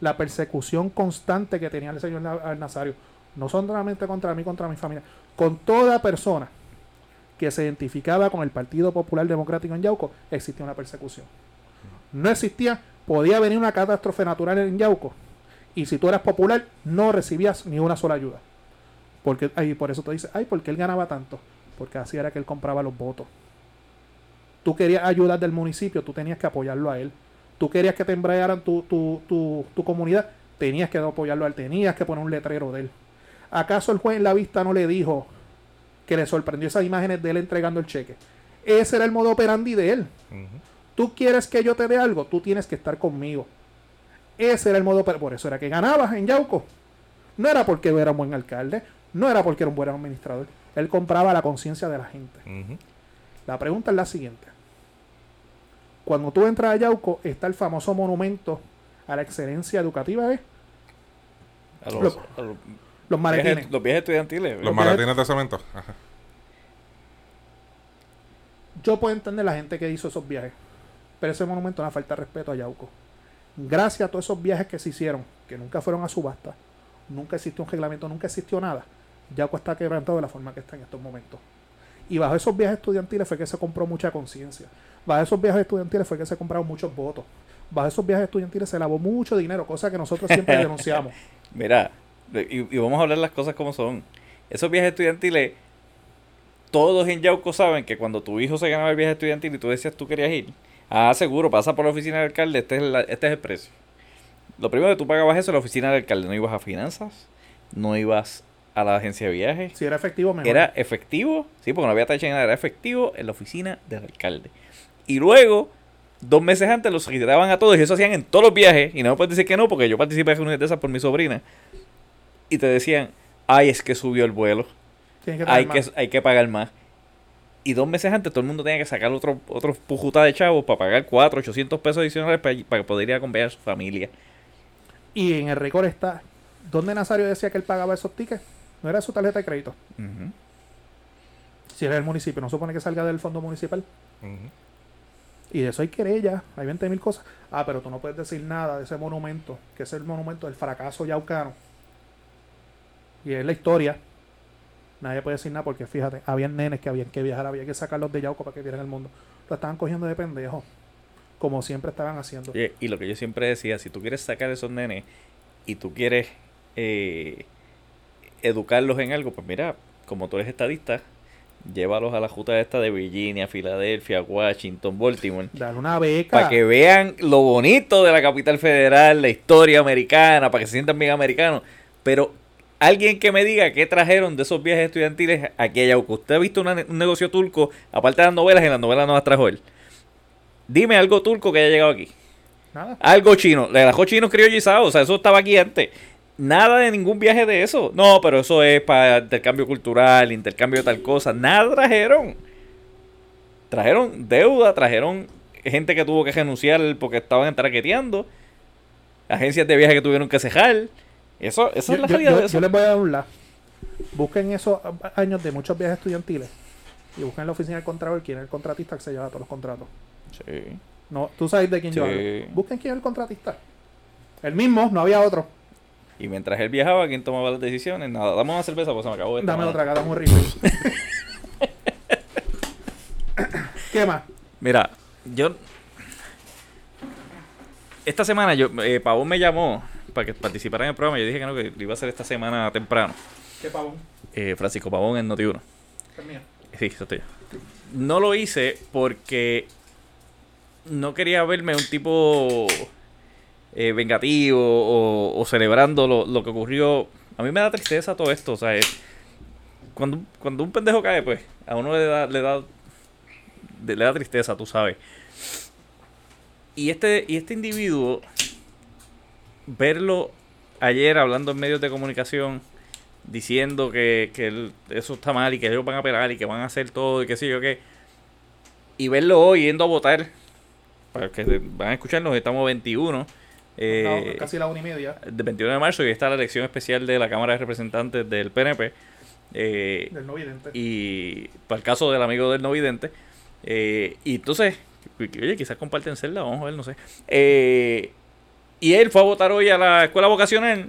La persecución constante que tenía el señor Nazario, no solamente contra mí, contra mi familia, con toda persona que se identificaba con el Partido Popular Democrático en Yauco, existía una persecución no existía, podía venir una catástrofe natural en Yauco. Y si tú eras popular, no recibías ni una sola ayuda. Porque, ay, por eso te dice, ay, ¿por qué él ganaba tanto? Porque así era que él compraba los votos. Tú querías ayudar del municipio, tú tenías que apoyarlo a él. Tú querías que te embrayaran tu, tu, tu, tu comunidad, tenías que apoyarlo a él, tenías que poner un letrero de él. ¿Acaso el juez en la vista no le dijo que le sorprendió esas imágenes de él entregando el cheque? Ese era el modo operandi de él. Tú quieres que yo te dé algo, tú tienes que estar conmigo. Ese era el modo, por eso era que ganabas en Yauco. No era porque era un buen alcalde, no era porque era un buen administrador. Él compraba la conciencia de la gente. La pregunta es la siguiente. Cuando tú entras a Yauco, está el famoso monumento a la excelencia educativa, ¿eh? A los, los, los maletines. los viajes estudiantiles. Los, maletines de cemento. Yo puedo entender la gente que hizo esos viajes. Pero ese monumento es una falta de respeto a Yauco. Gracias a todos esos viajes que se hicieron, que nunca fueron a subasta, nunca existió un reglamento, nunca existió nada, Yauco está quebrantado de la forma que está en estos momentos. Y bajo esos viajes estudiantiles fue que se compró mucha conciencia. Bajo esos viajes estudiantiles fue que se compraron muchos votos. Bajo esos viajes estudiantiles se lavó mucho dinero, cosa que nosotros siempre denunciamos. Mira, y, y, vamos a hablar las cosas como son. Esos viajes estudiantiles, todos en Yauco saben que cuando tu hijo se ganaba el viaje estudiantil y tú decías tú querías ir, Ah, seguro, pasa por la oficina del alcalde, este es, este es el precio. Lo primero que tú pagabas eso en la oficina del alcalde, no ibas a finanzas, no ibas a la agencia de viajes. Si era efectivo, mejor. Era efectivo, sí, porque no había tacha nada, era efectivo en la oficina del alcalde. Y luego, dos meses antes, los retiraban a todos y eso hacían en todos los viajes. Y no me puedes decir que no, porque yo participé en una de esas por mi sobrina. Y te decían, ay, es que subió el vuelo. hay, que, hay que pagar más. Y dos meses antes todo el mundo tenía que sacar otro, otro pujuta de chavos para pagar 4, 800 pesos adicionales para, poder ir a acompañar a su familia. Y en el récord está, ¿dónde Nazario decía que él pagaba esos tickets? No era su tarjeta de crédito. Si era el municipio, no supone que salga del fondo municipal. Y de eso hay querella, hay 20 mil cosas. Ah, pero tú no puedes decir nada de ese monumento, que es el monumento del fracaso yaucano. Y es la historia Nadie puede decir nada porque fíjate, habían nenes que habían que viajar, había que sacarlos de Yauco para que vieran el mundo. Lo estaban cogiendo de pendejo, como siempre estaban haciendo. y lo que yo siempre decía, si tú quieres sacar esos nenes y tú quieres eh, educarlos en algo, pues mira, como tú eres estadista, llévalos a la Junta esta de Virginia, Filadelfia, Washington, Baltimore. Dar una beca. Para que vean lo bonito de la capital federal, la historia americana, para que se sientan bien americanos. Pero alguien que me diga qué trajeron de esos viajes estudiantiles aquí a Yauco. ¿Usted ha visto un negocio turco, aparte de las novelas, en las novelas no las trajo él? Dime algo turco que haya llegado aquí. Nada. Algo chino. Le trajo chino criollizado. O sea, eso estaba aquí antes. Nada de ningún viaje de eso. No, pero eso es para intercambio cultural, intercambio de tal cosa. Nada trajeron. Trajeron deuda, trajeron gente que tuvo que renunciar porque estaban traqueteando. Agencias de viaje que tuvieron que cejar. Eso, esa Yo, es la realidad yo- de eso. yo les voy a dar un la. Busquen esos años de muchos viajes estudiantiles y busquen en la oficina del contralor quién es el contratista que se lleva todos los contratos. Sí. No, tú sabes de quién Sí. yo hablo. Busquen quién es el contratista. El mismo, no había otro. Y mientras él viajaba, ¿quién tomaba las decisiones? Nada, dame una cerveza, pues se me acabó esta. Dame otra dame un refill. ¿Qué más? Mira, yo. Esta semana, yo, eh, Pavón me llamó para que participara en el programa. Yo dije que no, que lo iba a hacer esta semana temprano. ¿Qué pavón? Eh, Francisco Pavón en Noti1. Es mía. Sí, eso estoy yo. No lo hice porque no quería verme un tipo eh, vengativo o, celebrando lo, lo que ocurrió. A mí me da tristeza todo esto, o sea, es- cuando, cuando un pendejo cae, pues, a uno le da, le da, le da tristeza, tú sabes. Y este, y este individuo, verlo ayer hablando en medios de comunicación, diciendo que, que el- eso está mal y que ellos van a pegar y que van a hacer todo y que sí yo qué. Y verlo hoy yendo a votar, para que van a escucharnos, estamos 21. Eh, No, casi la una y media del 21 de marzo y está la elección especial de la Cámara de Representantes del PNP. eh, del no vidente. y para el caso del amigo del no vidente. eh, y entonces, oye, quizás comparten celda, vamos a ver, no sé. Eh, y él fue a votar hoy a la escuela vocacional.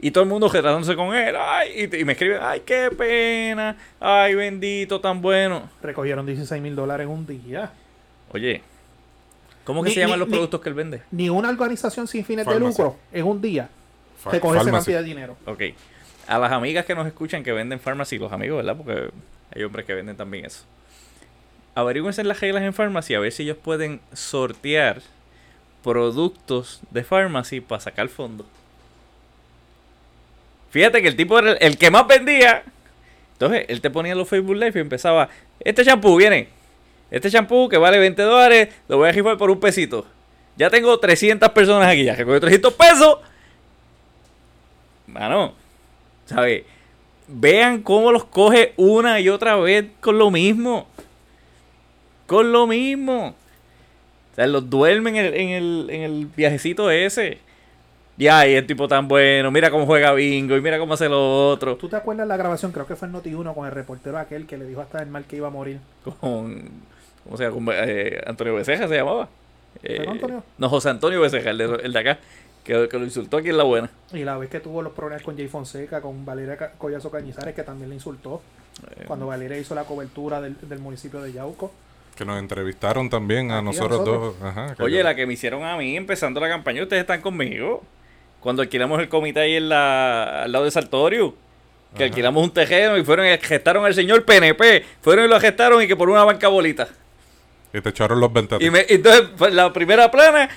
Y todo el mundo retratándose con él. Ay, y, y me escriben, ay, qué pena. Ay, bendito, tan bueno. Recogieron 16 mil dólares en un día. Oye, ¿cómo que Ni- se llaman ni- los ni- productos que él vende? Ni una organización sin fines de lucro en un día Fa- recoge esa cantidad de dinero. Ok. A las amigas que nos escuchan que venden Pharmacy, los amigos, ¿verdad? Porque hay hombres que venden también eso. Averigüense las reglas en Pharmacy a ver si ellos pueden sortear productos de Pharmacy para sacar fondos. Fíjate que el tipo era el, el que más vendía. Entonces, él te ponía los Facebook Live y empezaba, este champú viene. Este champú que vale 20 dólares, lo voy a rifar por un pesito. Ya tengo 300 personas aquí, ya recogido 300 pesos. Mano, ¿sabes? Vean cómo los coge una y otra vez con lo mismo. Con lo mismo. O sea, los duermen en el, en el, en el viajecito ese. Y el tipo tan bueno. Mira cómo juega bingo y mira cómo hace lo otro. ¿Tú te acuerdas la grabación? Creo que fue en Noti1 con el reportero aquel que le dijo hasta el mal que iba a morir. Con. ¿Cómo se llama? Eh, Antonio Becerra se llamaba. Eh, ¿Fue Antonio? No, José Antonio Becerra, el de, el de acá. Que, que lo insultó aquí en la buena. Y la vez que tuvo los problemas con Jay Fonseca, con Valeria Collazo Cañizares, que también le insultó. Eh, Cuando Valeria hizo la cobertura del, del municipio de Yauco. Que nos entrevistaron también a nosotros, dos. Ajá, Oye, la que me hicieron a mí empezando la campaña, ustedes están conmigo. Cuando alquilamos el comité ahí en la, al lado de Sartorio. Que Ajá. alquilamos un terreno y fueron y gestaron al señor PNP. Fueron y lo gestaron y que por una banca bolita. Y te echaron los 20 a ti. Y me, entonces, pues, la primera plana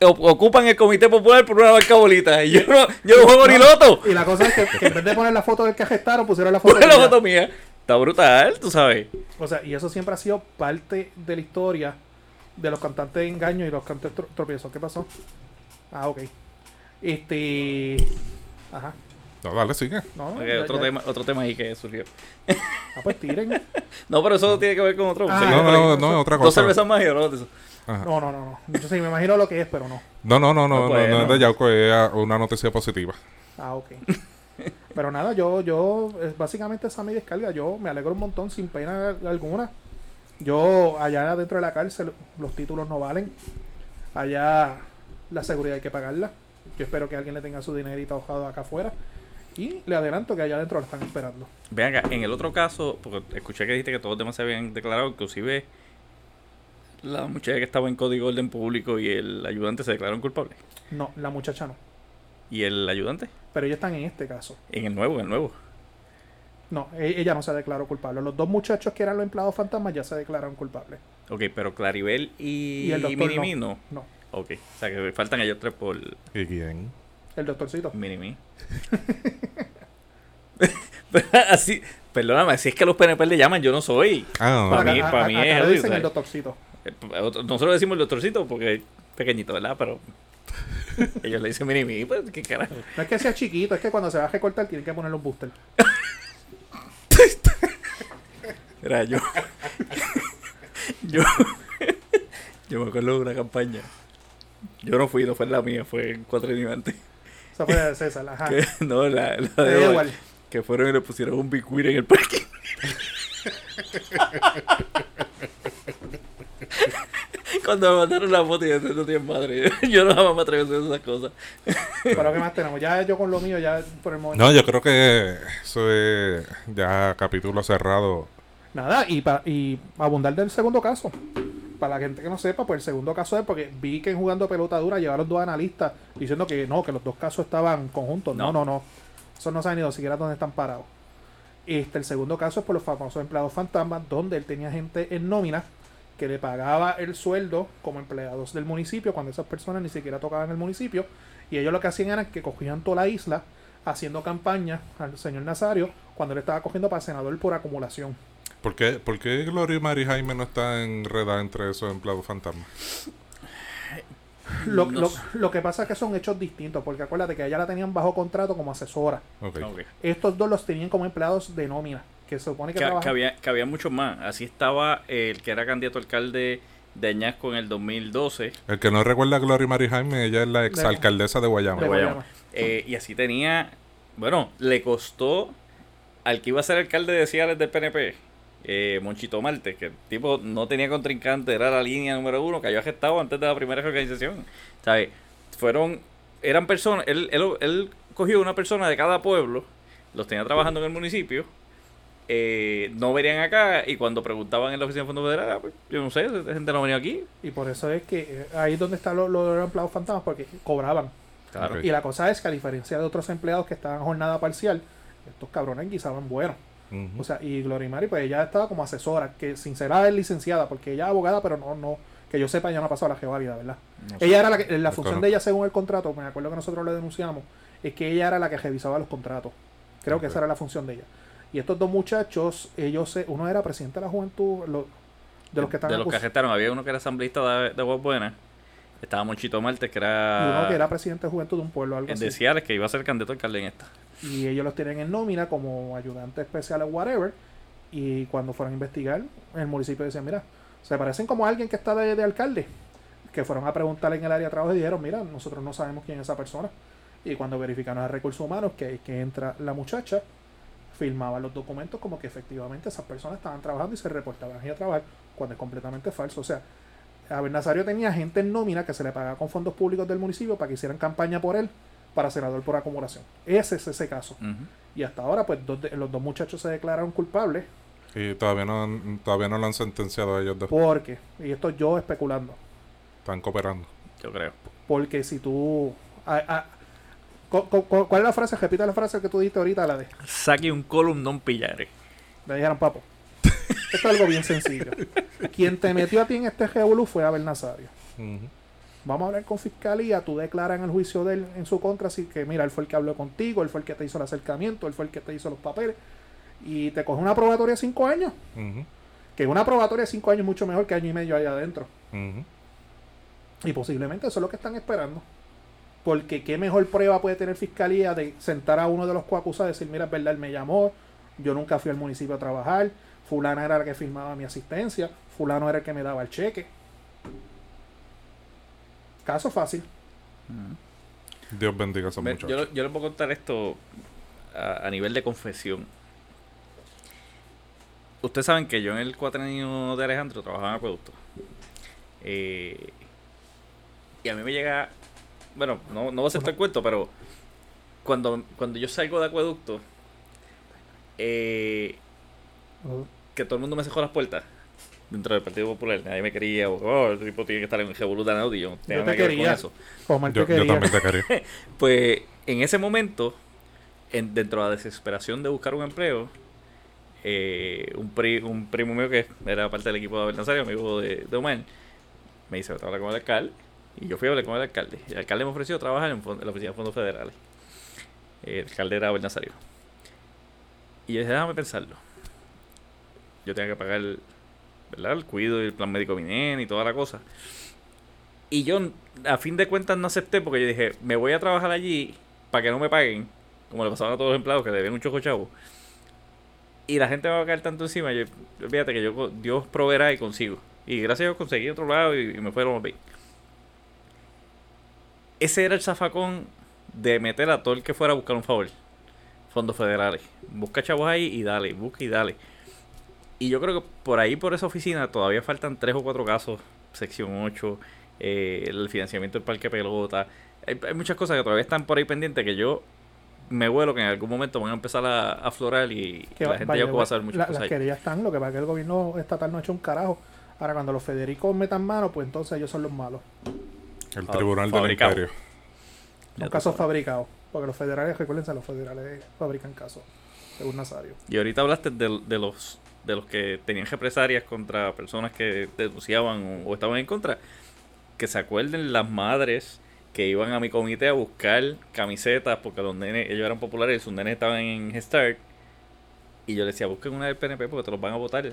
ocupan el comité popular por una banca bolita. Y yo no, yo no juego ni loto. Y la cosa es que, que en vez de poner la foto del que gestaron, pusieron la foto Pon la foto mía. Está brutal, tú sabes. O sea, y eso siempre ha sido parte de la historia de los cantantes de engaño y los cantantes tro- tropiezos. ¿Qué pasó? Ah, ok. Este. Ajá. No, dale, sigue. No, Ok, ya- otro, ya- Tema, otro tema ahí que surgió. Ah, pues tiren. No, pero eso no tiene que ver con otro. Ah, No, no, no, es otra Dos cosa. cervezas más y hablamos de eso. Ajá. No, no, no, no. Yo sí me imagino lo que es, pero no. No, no, no, no, No, no, pues, no es no. de Yauco, es una noticia positiva. Ah, ok. Pero nada, yo, yo, es básicamente esa mi descarga. Yo me alegro un montón sin pena alguna. Yo, allá dentro de la cárcel, los títulos no valen. Allá la seguridad hay que pagarla. Yo espero que alguien le tenga su dinerito ahorrado acá afuera. Y le adelanto que allá adentro lo están esperando. Vean acá, en el otro caso, porque escuché que dijiste que todos los demás se habían declarado, inclusive la muchacha que estaba en código de orden público y el ayudante se declararon culpables. No, la muchacha no. ¿Y el ayudante? Pero ellos están en este caso. En el nuevo, en el nuevo. No, e- ella no se declaró culpable. Los dos muchachos que eran los empleados fantasmas ya se declararon culpables. Ok, pero Claribel y, Y el doctor no. No, Ok, o sea que faltan ellos tres por ¿Y quién? El doctorcito. Minimi. Pero así, perdóname, si es que los PNP le llaman, yo no soy. Ah, Para no. mí- para mí acá es dicen el. Eh, otro- Nosotros decimos el doctorcito porque es pequeñito, ¿verdad? Pero ellos le dicen Minimi, pues qué carajo. No es que sea chiquito, es que cuando se va a recortar tienen que ponerle un booster. Era yo. yo. yo me acuerdo de una campaña. Yo no fui, no fue la mía, fue en cuatro años antes. Esa fue la de César, ajá. Que, no, la, la De Edward. Que fueron y le pusieron un Big Queen en el parque. Cuando me mandaron la foto y yo no tiene madre. Yo no jamás me atrevo a hacer esas cosas. Pero ¿qué más tenemos? Ya yo con lo mío, ya por el momento. No, yo creo que eso es ya capítulo cerrado. Nada, y para y abundar del segundo caso. Para la gente que no sepa, pues el segundo caso es porque vi que en jugando pelota dura llevaron dos analistas diciendo que no, que los dos casos estaban conjuntos. No, no, No. no. Eso no saben ni siquiera dónde están parados. Este, el segundo caso es por los famosos empleados fantasmas, donde él tenía gente en nómina que le pagaba el sueldo como empleados del municipio cuando esas personas ni siquiera tocaban el municipio. Y ellos lo que hacían era que cogían toda la isla haciendo campaña al señor Nazario cuando él estaba cogiendo para senador por acumulación. ¿Por qué, por qué Gloria y Mari Jaime no está enredada entre esos empleados fantasmas? Lo, No lo- lo que pasa es que son hechos distintos, porque acuérdate que ella la tenían bajo contrato como asesora. Estos dos los tenían como empleados de nómina, que se supone que, Que, que había, que había muchos más. Así estaba el que era candidato a alcalde de Añasco en el 2012. El que no recuerda a Gloria y Mari Jaime, ella es la exalcaldesa de Guayama. de de Guayama. Guayama. Eh, y así tenía. Bueno, le costó al que iba a ser alcalde de Ciales del PNP, eh, Monchito Marte, que el tipo no tenía contrincante, era la línea número uno, cayó gestado antes de la primera reorganización. ¿Sabes? Fueron. Eran personas. Él, él, él cogió una persona de cada pueblo, los tenía trabajando en el municipio. eh, no venían acá y cuando preguntaban en la oficina de Fondo Federal, ah, pues, yo no sé, gente no venido aquí. Y por eso es que eh, ahí es donde están los, los empleados fantasmas, porque cobraban. Claro. Y la cosa es que a diferencia de otros empleados que estaban en jornada parcial, estos cabrones guisaban bueno. O sea, y Gloria Mari, pues ella estaba como asesora, que sin ser es licenciada, porque ella es abogada, pero no, no, que yo sepa, ya no ha pasado la jeválida, ¿verdad? No sé. Ella era la que, la función de ella según el contrato, me acuerdo que nosotros le denunciamos, es que ella era la que revisaba los contratos. Creo que esa era la función de ella. Y estos dos muchachos, ellos, se- uno era presidente de la juventud, lo- de los que estaban de los que arrestaron, había uno que era asambleísta de, de Aguas Buenas. Estaba Monchito Marte, que y uno era, que era presidente de juventud de un pueblo, algo en así. de Ciales, que iba a ser candidato alcalde en esta. Y ellos los tienen en nómina como ayudantes especiales, whatever. Y cuando fueron a investigar, el municipio decía, mira, se parecen como a alguien que está de, de alcalde. Que fueron a preguntar en el área de trabajo y dijeron, mira, nosotros no sabemos quién es esa persona. Y cuando verificaron a recursos humanos que, que entra la muchacha, firmaban los documentos como que efectivamente esas personas estaban trabajando y se reportaban a trabajar, cuando es completamente falso. O sea, Abel Nazario tenía gente en nómina que se le pagaba con fondos públicos del municipio para que hicieran campaña por él para senador por acumulación. Ese es ese caso. Y hasta ahora, pues dos de- los dos muchachos se declararon culpables Y todavía no, han- todavía no lo han sentenciado a ellos dos. porque, y esto yo especulando, Están cooperando. Yo creo. porque si tú... a- a- cu- cu- cu- ¿Cuál es la frase? Repita la frase que tú dijiste ahorita, la de... Saque un column non pillare. Le dijeron, papo. Esto es algo bien sencillo. Quien te metió a ti en este revolú fue Abel Nazario. Ujú. Vamos a hablar con fiscalía, tú declaras en el juicio de él en su contra, así que mira, él fue el que habló contigo, él fue el que te hizo el acercamiento, él fue el que te hizo los papeles, y te coge una probatoria de cinco años, Ujú. que una probatoria de cinco años es mucho mejor que año y medio allá adentro. Y posiblemente eso es lo que están esperando. Porque qué mejor prueba puede tener fiscalía de sentar a uno de los coacusados y decir, mira, es verdad, él me llamó, yo nunca fui al municipio a trabajar, fulana era la que firmaba mi asistencia, fulano era el que me daba el cheque. Caso fácil. Dios bendiga a esos muchachos. Yo, yo les voy a contar esto a, a nivel de confesión. Ustedes saben que yo en el cuatrenio de Alejandro trabajaba en acueducto. Eh, y a mí me llega. Bueno, no, no voy a hacer todo el cuento, pero cuando, cuando yo salgo de acueducto, eh, que todo el mundo me cerró las puertas dentro del Partido Popular. Nadie me quería. o, Oh, el tipo tiene que estar en el Revoluta y yo no Yo te que ver con quería. eso. Omar te Yo, yo quería. también te quería. Pues en ese momento, en- dentro de la desesperación de buscar un empleo, eh, un, pri- un primo mío que era parte del equipo de Abel Nazario, amigo de, de Omar, me dice, vete a hablar con el alcalde. Y yo fui a hablar con el alcalde. Y el alcalde me ofreció trabajar en, la oficina de fondos federales. El alcalde era Abel Nazario. Y yo dije, déjame pensarlo. Yo tenía que pagar ¿verdad? el cuido y el plan médico nene y toda la cosa. Y yo, a fin de cuentas, no acepté porque yo dije, me voy a trabajar allí para que no me paguen, como le pasaban a todos los empleados que debían un choco chavo. Y la gente me va a caer tanto encima. Yo, fíjate que yo, Dios proveerá y consigo. Y gracias a Dios conseguí otro lado y, y me fue lo más bien. Ese era el zafacón de meter a todo el que fuera a buscar un favor. Fondos federales. Busca chavos ahí y dale, busca y dale. Y yo creo que por ahí, por esa oficina, todavía faltan tres o cuatro casos. Sección 8, eh, el financiamiento del parque pelota. Hay, hay muchas cosas que todavía están por ahí pendientes que yo me vuelo que en algún momento van a empezar a, a aflorar y Que la va- gente vaya, ya va a saber muchas la- cosas. Las que ya están, lo que pasa es que el gobierno estatal no ha hecho un carajo. Ahora, cuando los Federicos metan mano, pues entonces ellos son los malos. El Tribunal del fabricado. Imperio. Son casos fabricados. Porque los federales, recuérdense, los federales fabrican casos. Según Nazario. Y ahorita hablaste de, de los de los que tenían represalias contra personas que denunciaban o, estaban en contra. Que se acuerden las madres que iban a mi comité a buscar camisetas porque los nenes, ellos eran populares y sus nenes estaban en Start. Y yo les decía, busquen una del PNP porque te los van a votar.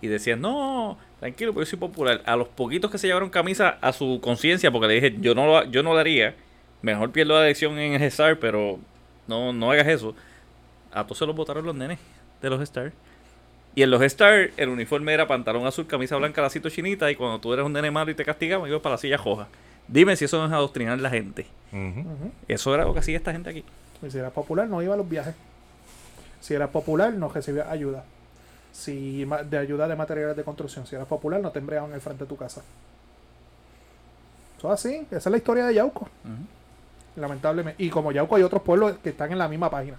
Y decían, no, tranquilo, porque yo soy popular. A los poquitos que se llevaron camisa a su conciencia, porque le dije, yo no lo, yo no lo haría. Mejor pierdo la elección en el Star, pero no, no hagas eso. A todos se los votaron los nenes de los Star. Y en los Star, el uniforme era pantalón azul, camisa blanca, lacito chinita. Y cuando tú eres un nene malo y te castigaban, ibas para la silla roja. Dime si eso no es adoctrinar a la gente. Eso era lo que hacía esta gente aquí. Y si era popular, no iba a los viajes. Si era popular, no recibía ayuda. Si de ayuda de materiales de construcción. Si era popular, no te embreaban en el frente de tu casa. Eso es así. Esa es la historia de Yauco. Lamentablemente. Y como Yauco hay otros pueblos que están en la misma página.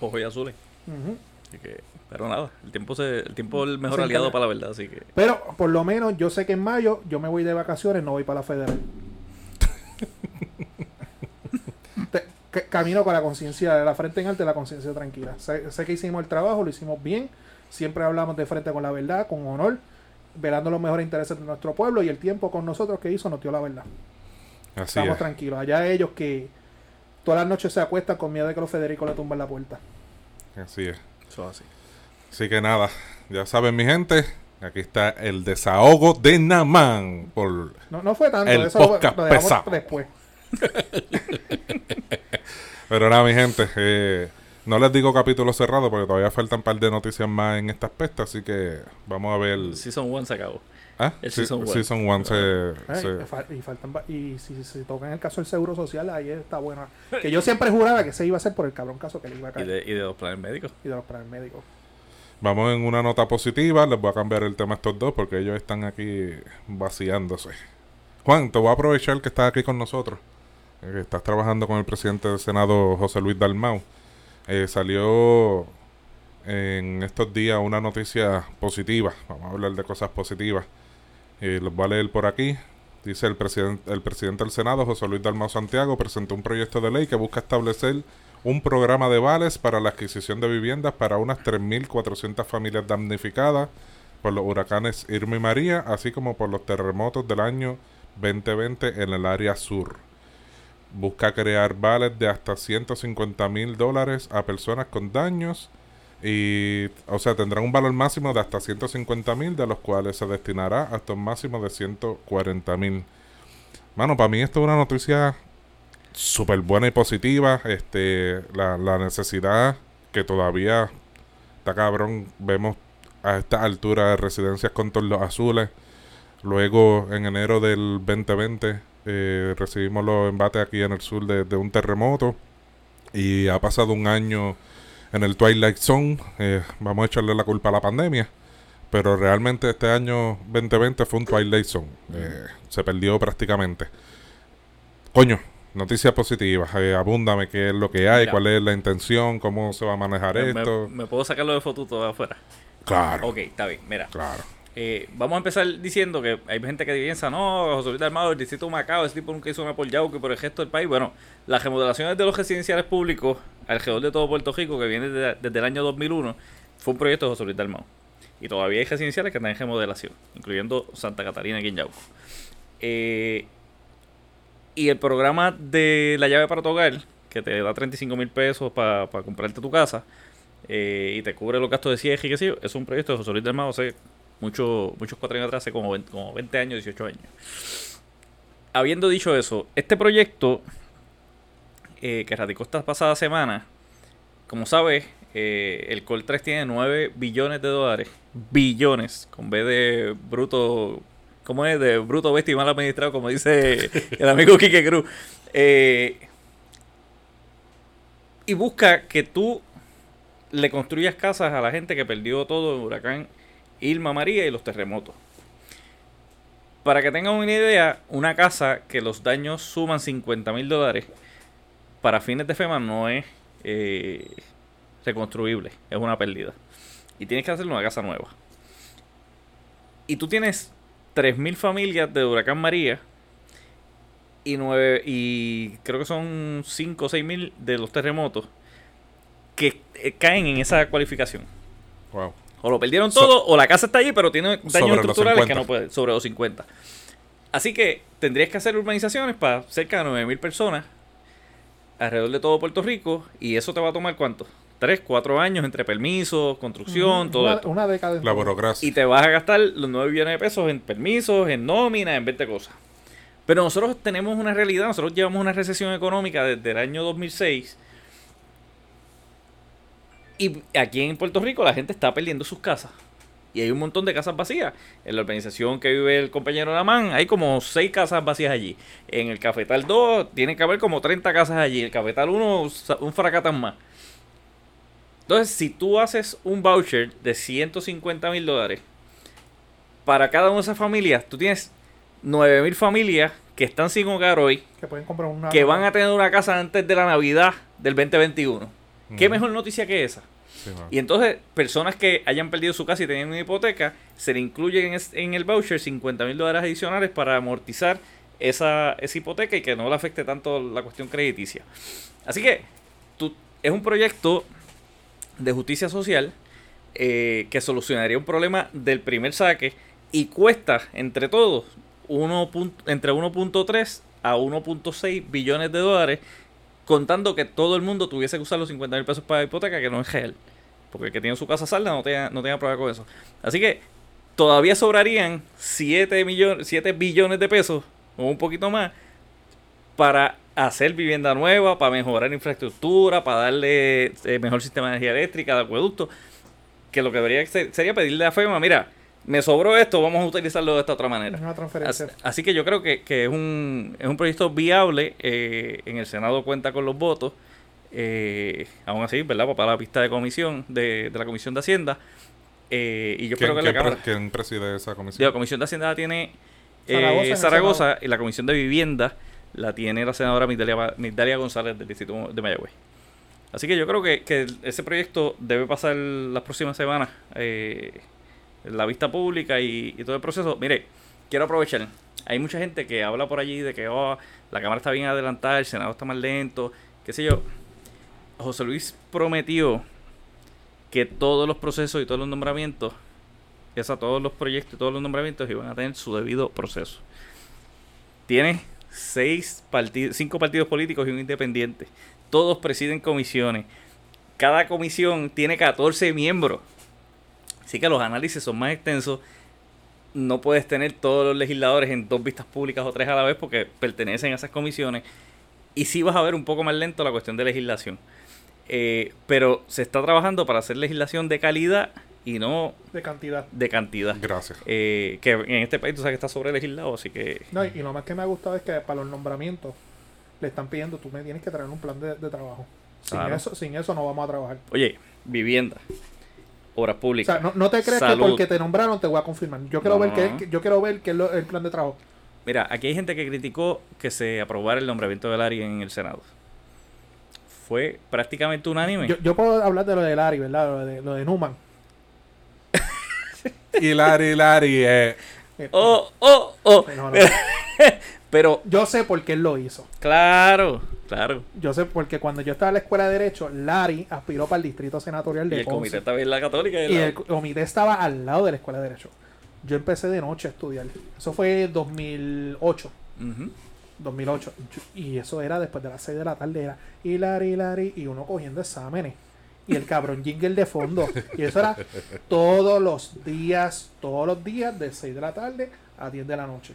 Rojo y azules. Ujú. Así que, pero nada, el tiempo se, el tiempo es el mejor Se aliado encarga. para la verdad, así que Pero por lo menos yo sé que en mayo yo me voy de vacaciones, no voy para la federal. Te- camino con la conciencia de la frente en alto y la conciencia tranquila. Sé, sé que hicimos el trabajo, lo hicimos bien. Siempre hablamos de frente con la verdad, con honor, velando los mejores intereses de nuestro pueblo y el tiempo con nosotros que hizo nos dio la verdad. Así Estamos es. tranquilos. Allá ellos que todas las noches se acuestan con miedo de que los Federicos le tumban la puerta. Así es. eso es así. Así que nada, ya saben mi gente, aquí está el desahogo de Namán por No, no fue tanto, El eso lo, podcast lo pesado. después. Pero nada, mi gente, eh, no les digo capítulo cerrado porque todavía faltan un par de noticias más en este aspecto, así que vamos a ver. El Season 1 se acabó. ¿Ah? el Season one. Season one se, Eh, se- y fal- y faltan y si se toca en el caso del seguro social ahí está buena que yo siempre juraba que se iba a hacer por el cabrón caso que le iba a Y caer de, y de los planes médicos. y de los planes médicos Vamos en una nota positiva, les voy a cambiar el tema a estos dos porque ellos están aquí vaciándose. Juan, te voy a aprovechar que estás aquí con nosotros. eh, estás trabajando con el presidente del Senado, José Luis Dalmau. Eh, salió en estos días una noticia positiva. Vamos a hablar de cosas positivas. Eh, los voy a leer por aquí. Dice el, presidente el presidente del Senado, José Luis Dalmau Santiago, presentó un proyecto de ley que busca establecer un programa de vales para la adquisición de viviendas para unas 3.400 familias damnificadas por los huracanes Irma y María, así como por los terremotos del año 2020 en el área sur. Busca crear vales de hasta 150 mil dólares a personas con daños y, o sea, tendrá un valor máximo de hasta 150 mil, de los cuales se destinará hasta un máximo de 140 mil. Mano, para mí esto es una noticia súper buena y positiva. Este, la, la necesidad que todavía está cabrón. Vemos a esta altura de residencias con tornos azules. Luego, en enero del 2020, eh, recibimos los embates aquí en el sur de, de un terremoto. Y ha pasado un año en el Twilight Zone. Eh, vamos a echarle la culpa a la pandemia. Pero realmente este año 2020 fue un Twilight Zone. Eh, se perdió prácticamente. Coño, noticias positivas. Eh, abúndame qué es lo que hay, Mira. cuál es la intención, cómo se va a manejar Me, esto. me puedo sacarlo de foto todo afuera. Claro, Ok, está bien. Mira, claro. eh, vamos a empezar diciendo que hay gente que piensa, no, José Luis Armado, el distrito de Macao, ese tipo nunca hizo una por Yauco y por el resto del país. Bueno, las remodelaciones de los residenciales públicos alrededor de todo Puerto Rico, que viene de- desde el año 2001, fue un proyecto de José Luis Dalmau. Y todavía hay residenciales que están en remodelación, incluyendo Santa Catarina aquí en Yauco. Eh, y el programa de la llave para tu hogar, que te da 35 mil pesos para comprarte tu casa, eh, y te cubre los gastos de cierre y qué sé es un proyecto de José Luis Dalmau hace mucho, muchos cuatro años atrás, hace como 20, como 20 años, 18 años. Habiendo dicho eso, este proyecto eh, que radicó esta pasada semana, como sabes, eh, el Col 3 tiene 9 billones de dólares. Billones, con B de bruto. ¿Cómo es? De bruto, bestia y mal administrado, como dice el amigo Quique Cruz. Eh, y busca que tú le construyas casas a la gente que perdió todo en huracán Irma María y los terremotos. Para que tengan una idea, una casa que los daños suman 50 mil dólares para fines de FEMA no es eh, reconstruible, es una pérdida. Y tienes que hacerle una casa nueva. Y tú tienes 3.000 familias de Huracán María y, nueve, y creo que son 5 o 6.000 de los terremotos que eh, caen en esa cualificación. Wow. O lo perdieron todo, o la casa está allí, pero tiene daños estructurales que 50. no puede, sobre los 50. Así que tendrías que hacer urbanizaciones para cerca de 9.000 personas alrededor de todo Puerto Rico, y eso te va a tomar cuánto? 3, 4 años entre permisos, construcción, todo una, esto. una década. La burocracia. Y te vas a gastar los 9 billones de pesos en permisos, en nóminas, en 20 cosas. Pero nosotros tenemos una realidad, nosotros llevamos una recesión económica desde el año 2006. Y aquí en Puerto Rico la gente está perdiendo sus casas. Y hay un montón de casas vacías. En la organización que vive el compañero Lamán, hay como 6 casas vacías allí. En el Cafetal 2 tiene que haber como 30 casas allí. El Cafetal 1, un fracatán más. Entonces, si tú haces un voucher de 150 mil dólares para cada una de esas familias, tú tienes 9 mil familias que están sin hogar hoy, Que pueden comprar una. que van a tener una casa antes de la Navidad del 2021. ¿Qué Ujú. mejor noticia que esa? Sí. Y entonces, personas que hayan perdido su casa y tenían una hipoteca, se le incluyen en, es- en el voucher 50 mil dólares adicionales para amortizar esa, esa hipoteca y que no le afecte tanto la cuestión crediticia. Así que tú, es un proyecto de justicia social eh, que solucionaría un problema del primer saque y cuesta entre todos uno entre 1.3 a 1.6 billones de dólares contando que todo el mundo tuviese que usar los 50 mil pesos para la hipoteca, que no es real. Porque el que tiene su casa salda no tenga, no tenga problema con eso. Así que todavía sobrarían 7, millones, 7 billones de pesos, o un poquito más, para hacer vivienda nueva, para mejorar infraestructura, para darle eh, mejor sistema de energía eléctrica, de acueducto. Que lo que debería ser- sería pedirle a FEMA, mira, me sobró esto, vamos a utilizarlo de esta otra manera. Una transferencia. Así, así que yo creo que, que es, un, es un proyecto viable. eh, en el Senado cuenta con los votos. eh, aún así, ¿verdad? Para la pista de comisión, de, de la Comisión de Hacienda. eh, y yo ¿Quién, creo que la Cámara. quién preside esa comisión? la Comisión de Hacienda la tiene eh, Zaragoza el Zaragoza, y la Comisión de Vivienda la tiene la senadora Migdalia, Migdalia González del Distrito de Mayagüez. Así que yo creo que, que ese proyecto debe pasar las próximas semanas eh, la vista pública y, todo el proceso. Mire, quiero aprovechar. Hay mucha gente que habla por allí de que oh, la Cámara está bien adelantada, el Senado está más lento, qué sé yo. José Luis prometió que todos los procesos y todos los nombramientos, sea, todos los proyectos y todos los nombramientos iban a tener su debido proceso. Tiene seis partidos, cinco partidos políticos y un independiente. Todos presiden comisiones. Cada comisión tiene 14 miembros. Así que los análisis son más extensos. No puedes tener todos los legisladores en dos vistas públicas o tres a la vez porque pertenecen a esas comisiones. Y sí vas a ver un poco más lento la cuestión de legislación. Eh, pero se está trabajando para hacer legislación de calidad y no De cantidad. de cantidad. Gracias. Eh, que en este país tú sabes que está sobre legislado, así que No, y, y lo más que me ha gustado es que para los nombramientos le están pidiendo, tú me tienes que traer un plan de, de trabajo. Sin, Claro. eso, sin eso no vamos a trabajar. Oye, vivienda, obras O públicas. sea, no, no te creas Salud. que porque te nombraron te voy a confirmar. Yo quiero No, ver no, que- yo quiero ver qué es lo- el plan de trabajo. Mira, aquí hay gente que criticó que se aprobara el nombramiento del ARI en el Senado. Fue prácticamente unánime. Yo, yo puedo hablar de lo de Larry, ¿verdad? Lo de, lo de Numan. Hilari, Hilari, eh. Eh, Oh, oh, oh. no, no. Pero, Yo sé por qué él lo hizo. claro, claro. Yo sé porque cuando yo estaba en la escuela de Derecho, Larry aspiró para el distrito senatorial Y de el Ponce. comité está bien la católica. Y el comité estaba al lado de la escuela de Derecho. Yo empecé de noche a estudiar. Eso fue 2008. Ujú. 2008. Yo- Y eso era después de las 6 de la tarde. Era Hilary, Hilary. Y uno cogiendo exámenes. Y el cabrón jingle de fondo. Y eso era todos los días, todos los días, de 6 de la tarde a 10 de la noche.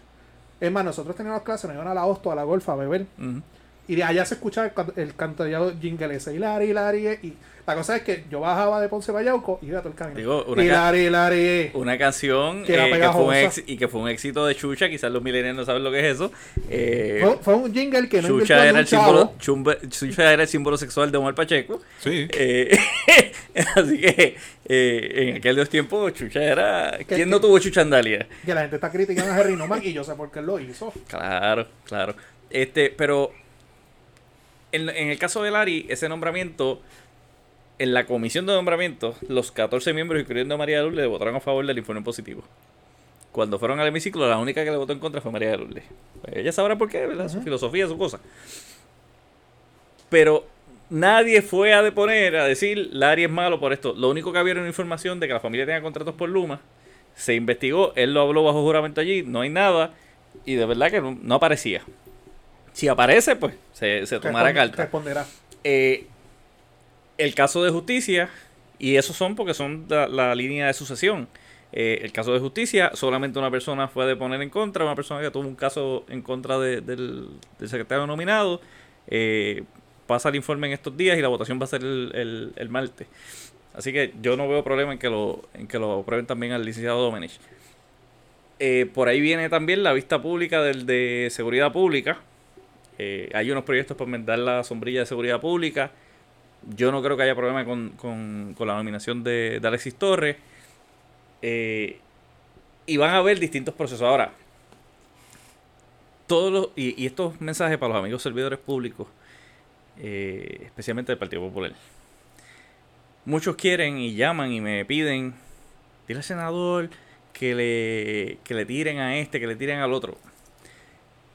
Es más, nosotros teníamos clases, nos iban a la Hosto, a la Golfa a beber. Ujú. Y de allá se escuchaba el, el cantallado jingle ese. Y Lari, Lari. Y la cosa es que yo bajaba de Ponce Bayauco y iba todo el camino. Digo, una y ca- Lari, Lari. Una canción Que era eh, que fue un pegajosa. ex- y que fue un éxito de Chucha, quizás los millennials no saben lo que es eso. Eh, Fue, fue un jingle que no Chucha era, el símbolo, Chucha era el símbolo sexual de Omar Pacheco. Sí. Eh, así que eh, en aquellos tiempos Chucha era... Que- ¿Quién que- no tuvo Chuchandalia? Que la gente está criticando a Harry Noman y yo sé por qué lo hizo. Claro, claro. Este, pero en, en el caso de Lari, ese nombramiento, en la comisión de nombramiento, los 14 miembros, incluyendo a María de Lourdes, votaron a favor del informe positivo. Cuando fueron al hemiciclo, la única que le votó en contra fue María de Lourdes. Pues ella sabrá por qué, ¿verdad? Su filosofía, su cosa. Pero nadie fue a deponer, a decir, Lari es malo por esto. Lo único que había era una información de que la familia tenía contratos por Luma. Se investigó, él lo habló bajo juramento allí, no hay nada. Y de verdad que no aparecía. Si aparece, pues se, se tomará Respon- carta. Responderá. Eh, el caso de justicia, y esos son porque son la, la línea de sucesión. Eh, el caso de justicia, solamente una persona fue a deponer en contra, una persona que tuvo un caso en contra de- del, del secretario nominado. Eh, pasa el informe en estos días y la votación va a ser el, el- el martes. Así que yo no veo problema en que lo, en que lo aprueben también al licenciado Domenech. Eh, por ahí viene también la vista pública del de seguridad pública. Eh, hay unos proyectos para enmendar la sombrilla de seguridad pública. Yo no creo que haya problema con, con- con la nominación de, de Alexis Torres. Eh, y van a haber distintos procesos. Ahora, todos los, y, y estos mensajes para los amigos servidores públicos, eh, especialmente del Partido Popular. Muchos quieren y llaman y me piden, dile al senador que le, que le tiren a este, que le tiren al otro.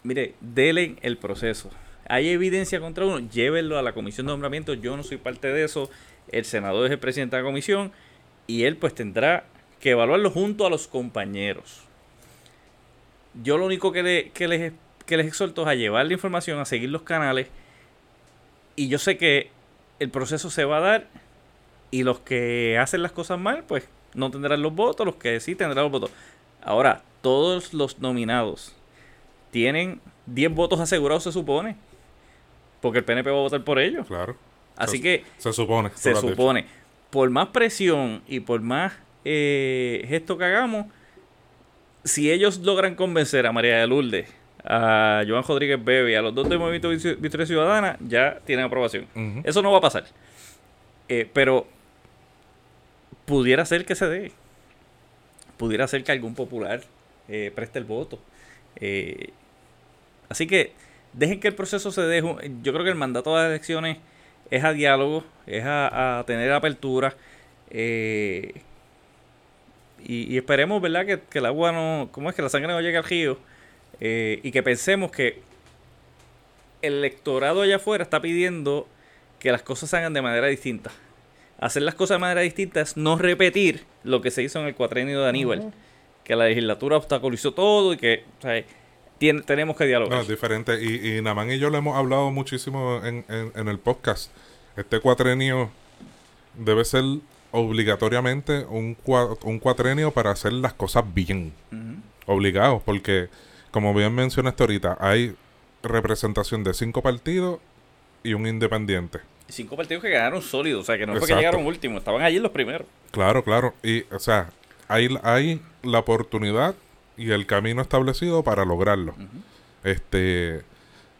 Mire, dele el proceso. Hay evidencia contra uno, llévenlo a la comisión de nombramiento. Yo no soy parte de eso. El senador es el presidente de la comisión y él pues tendrá que evaluarlo junto a los compañeros. Yo lo único que, le- que les, que les exhorto es a llevar la información, a seguir los canales. Y yo sé que el proceso se va a dar y los que hacen las cosas mal, pues no tendrán los votos, los que sí tendrán los votos. Ahora, todos los nominados tienen 10 votos asegurados, se supone. Porque el PNP va a votar por ellos. Claro. Así Se- que Se supone. se dicho. supone, por más presión y por más eh, gesto que hagamos, si ellos logran convencer a María de Lourdes, a Joan Rodríguez Bebe y a los dos del Movimiento Victoria Ciudadana, ya tienen aprobación. Eso no va a pasar. Eh, pero pudiera ser que se dé. Pudiera ser que algún popular eh, preste el voto. Eh, así que dejen que el proceso se deje. Yo creo que el mandato de las elecciones es a diálogo, es a, tener apertura. eh, y, esperemos, ¿verdad? Que, que el agua no. ¿Cómo es que la sangre no llegue al río? eh, y que pensemos que el electorado allá afuera está pidiendo que las cosas se hagan de manera distinta. Hacer las cosas de manera distinta es no repetir lo que se hizo en el cuatrenio de Aníbal. Que la legislatura obstaculizó todo y que o sea, tenemos que No, dialogar. es diferente. Y, y Namán y yo lo hemos hablado muchísimo en, en- en el podcast. Este cuatrenio debe ser obligatoriamente un, cua- un cuatrenio para hacer las cosas bien. Ujú. Obligados, porque, como bien mencionaste ahorita, hay representación de cinco partidos y un independiente. Cinco partidos que ganaron sólidos, o sea, que no fue que llegaron últimos, estaban allí los primeros. Claro, claro. Y, o sea, hay, hay la oportunidad y el camino establecido para lograrlo. Este,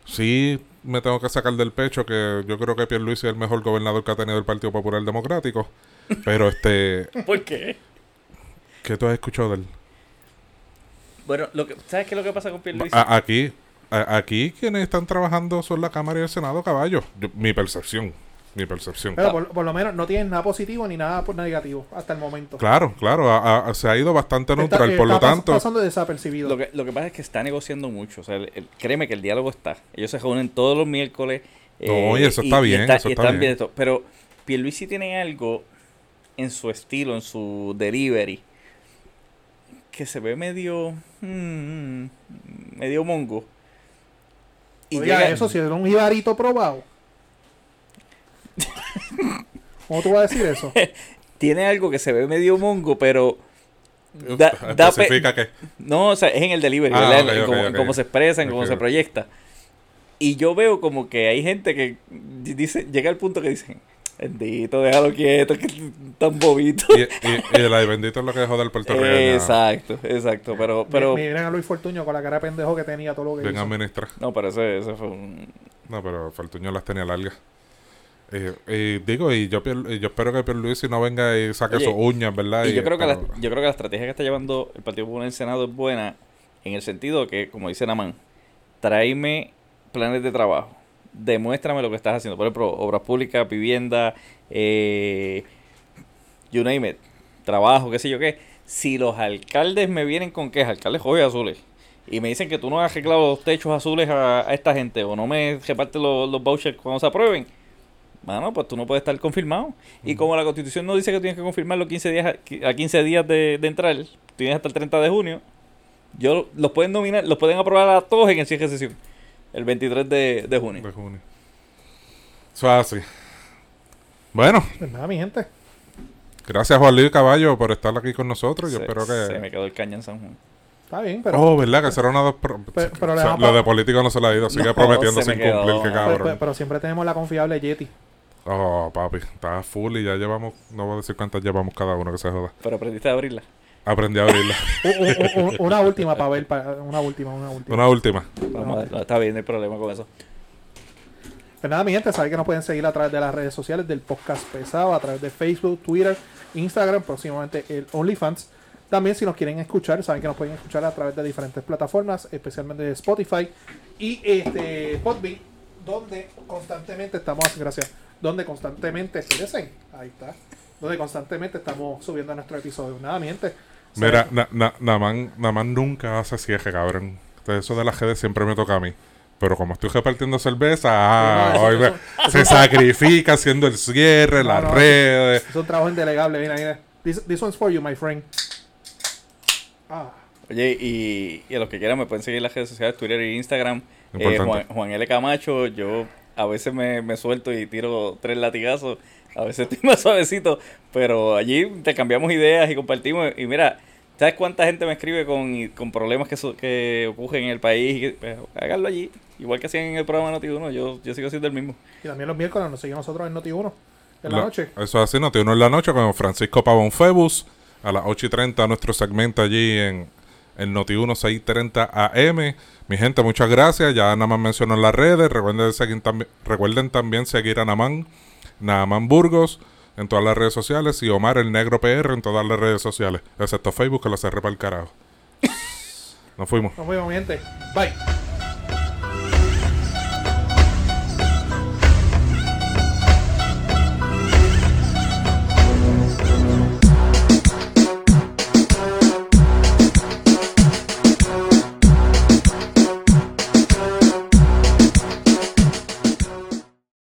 sí me tengo que sacar del pecho que yo creo que Pierluisi es el mejor gobernador que ha tenido el Partido Popular Democrático. Pero este, ¿Por qué? ¿qué tú has escuchado de él? Bueno, lo que, ¿sabes qué es lo que pasa con Pierluisi? A- aquí, a- aquí quienes están trabajando son la Cámara y el Senado, caballo. Yo- mi percepción, mi percepción. Pero por, por lo menos no tienen nada positivo ni nada por negativo hasta el momento. Claro, claro, a- a- se ha ido bastante Está- neutral, por lo está pas- tanto, pasando desapercibido. Lo que, lo que pasa es que está negociando mucho. O sea, el- el- créeme que el diálogo está. Ellos se reúnen todos los miércoles. No, y eso está bien, eso y está están bien. esto. Pero Pierluisi tiene algo en su estilo, en su delivery, que se ve medio... mm, medio mongo. Y Oiga, llega- eso si era un jibarito probado. ¿Cómo tú vas a decir eso? tiene algo que se ve medio mongo, pero... da- da que No, o sea, es en el delivery, Ah, ¿verdad? En cómo, en ok. cómo se expresa, en cómo se proyecta. Y yo veo como que hay gente que dice, llega al punto que dicen, bendito, déjalo quieto, que es tan bobito. Y, y, y el ay bendito es lo que dejó del Puerto Rico. Exacto, exacto. Pero, pero, Mi- Miren a Luis Fortuño con la cara de pendejo que tenía todo lo que Bien hizo. administrado. no, pero ese, ese fue un... No, pero Fortuño las tenía largas. Eh, eh, digo, y yo, y yo espero que Pierluisi no venga y saque Oye, sus uñas, ¿verdad? Y yo creo, que la, yo creo que la estrategia que está llevando el Partido Popular en el Senado es buena en el sentido que, como dice Naman, tráeme planes de trabajo, demuéstrame lo que estás haciendo. Por ejemplo, obras públicas, vivienda, eh, you name it, trabajo, qué sé yo qué. Si los alcaldes me vienen con quejas, alcaldes jóvenes azules, y me dicen que tú no has arreglado los techos azules a, a esta gente o no me repartes los, los vouchers cuando se aprueben, Mano, pues tú no puedes estar confirmado. Y como la constitución no dice que tienes que confirmarlo 15 días a, a 15 días de, de entrar, tienes hasta el 30 de junio, yo los pueden nominar, los pueden aprobar a todos en el cierre de sesión. El 23 de, de junio. de junio. Eso es así. Bueno, Pues nada, mi gente. gracias Juan Luis Caballo por estar aquí con nosotros. Yo Se- espero Se que... me quedó el caña en San Juan. Está bien, pero, Oh, ¿verdad? Que será una dos... Pero- pero o sea, lo de político no se le ha ido. Sigue No, prometiendo se sin quedó. cumplir, qué Pero- pero, cabrón. pero siempre tenemos la confiable Yeti. Oh, papi, está full y ya llevamos... No voy a decir cuántas llevamos cada uno, que se joda. Pero aprendiste a abrirla. Aprendí a abrirla. U- u- u- una última para ver, pa- una última, una última. una última. Vamos a ver, no, está bien, no hay problema con eso. Pues nada, mi gente, saben que nos pueden seguir a través de las redes sociales del podcast pesado, a través de Facebook, Twitter, Instagram, próximamente el OnlyFans. También si nos quieren escuchar, saben que nos pueden escuchar a través de diferentes plataformas, especialmente de Spotify y este Podbean, donde constantemente estamos, gracias, donde constantemente, espérense, ahí está, donde constantemente estamos subiendo nuestro episodio. Nada, mi gente. saben- Mira, na, na, Naman, Naman nunca hace cierre, cabrón. Entonces, eso de las redes siempre me toca a mí. Pero como estoy repartiendo cerveza, ah, No, no, hoy eso- me- eso- se sacrifica haciendo el cierre, No, las no, redes. Es un trabajo indelegable, mira, mira. This, this one's for you, my friend. Ah. Oye, y, y a los que quieran me pueden seguir en las redes sociales, Twitter e Instagram. Eh. Juan, Juan L. Camacho, yo a veces me, me suelto y tiro tres latigazos, a veces estoy más suavecito, pero allí te cambiamos ideas y compartimos. Y mira, ¿sabes cuánta gente me escribe con, y- con problemas que, su- que ocurren en el país? Pues, háganlo allí, igual que hacían en el programa Noti1, yo, yo sigo siendo el mismo. Y también los miércoles nos siguen nosotros en Noti1 en la La- noche. Eso es así, no uno en la noche con Francisco Pavón Febus. A las 8 y 30 nuestro segmento allí en el Noti1 630 AM. Mi gente, muchas gracias. Ya Naman mencionó en las redes. Recuerden, seguir recuerden también seguir a Naman, Naman Burgos en todas las redes sociales y Omar el Negro PR en todas las redes sociales, excepto Facebook que lo cerré para el carajo. Nos fuimos. Nos vemos, mi gente. Bye.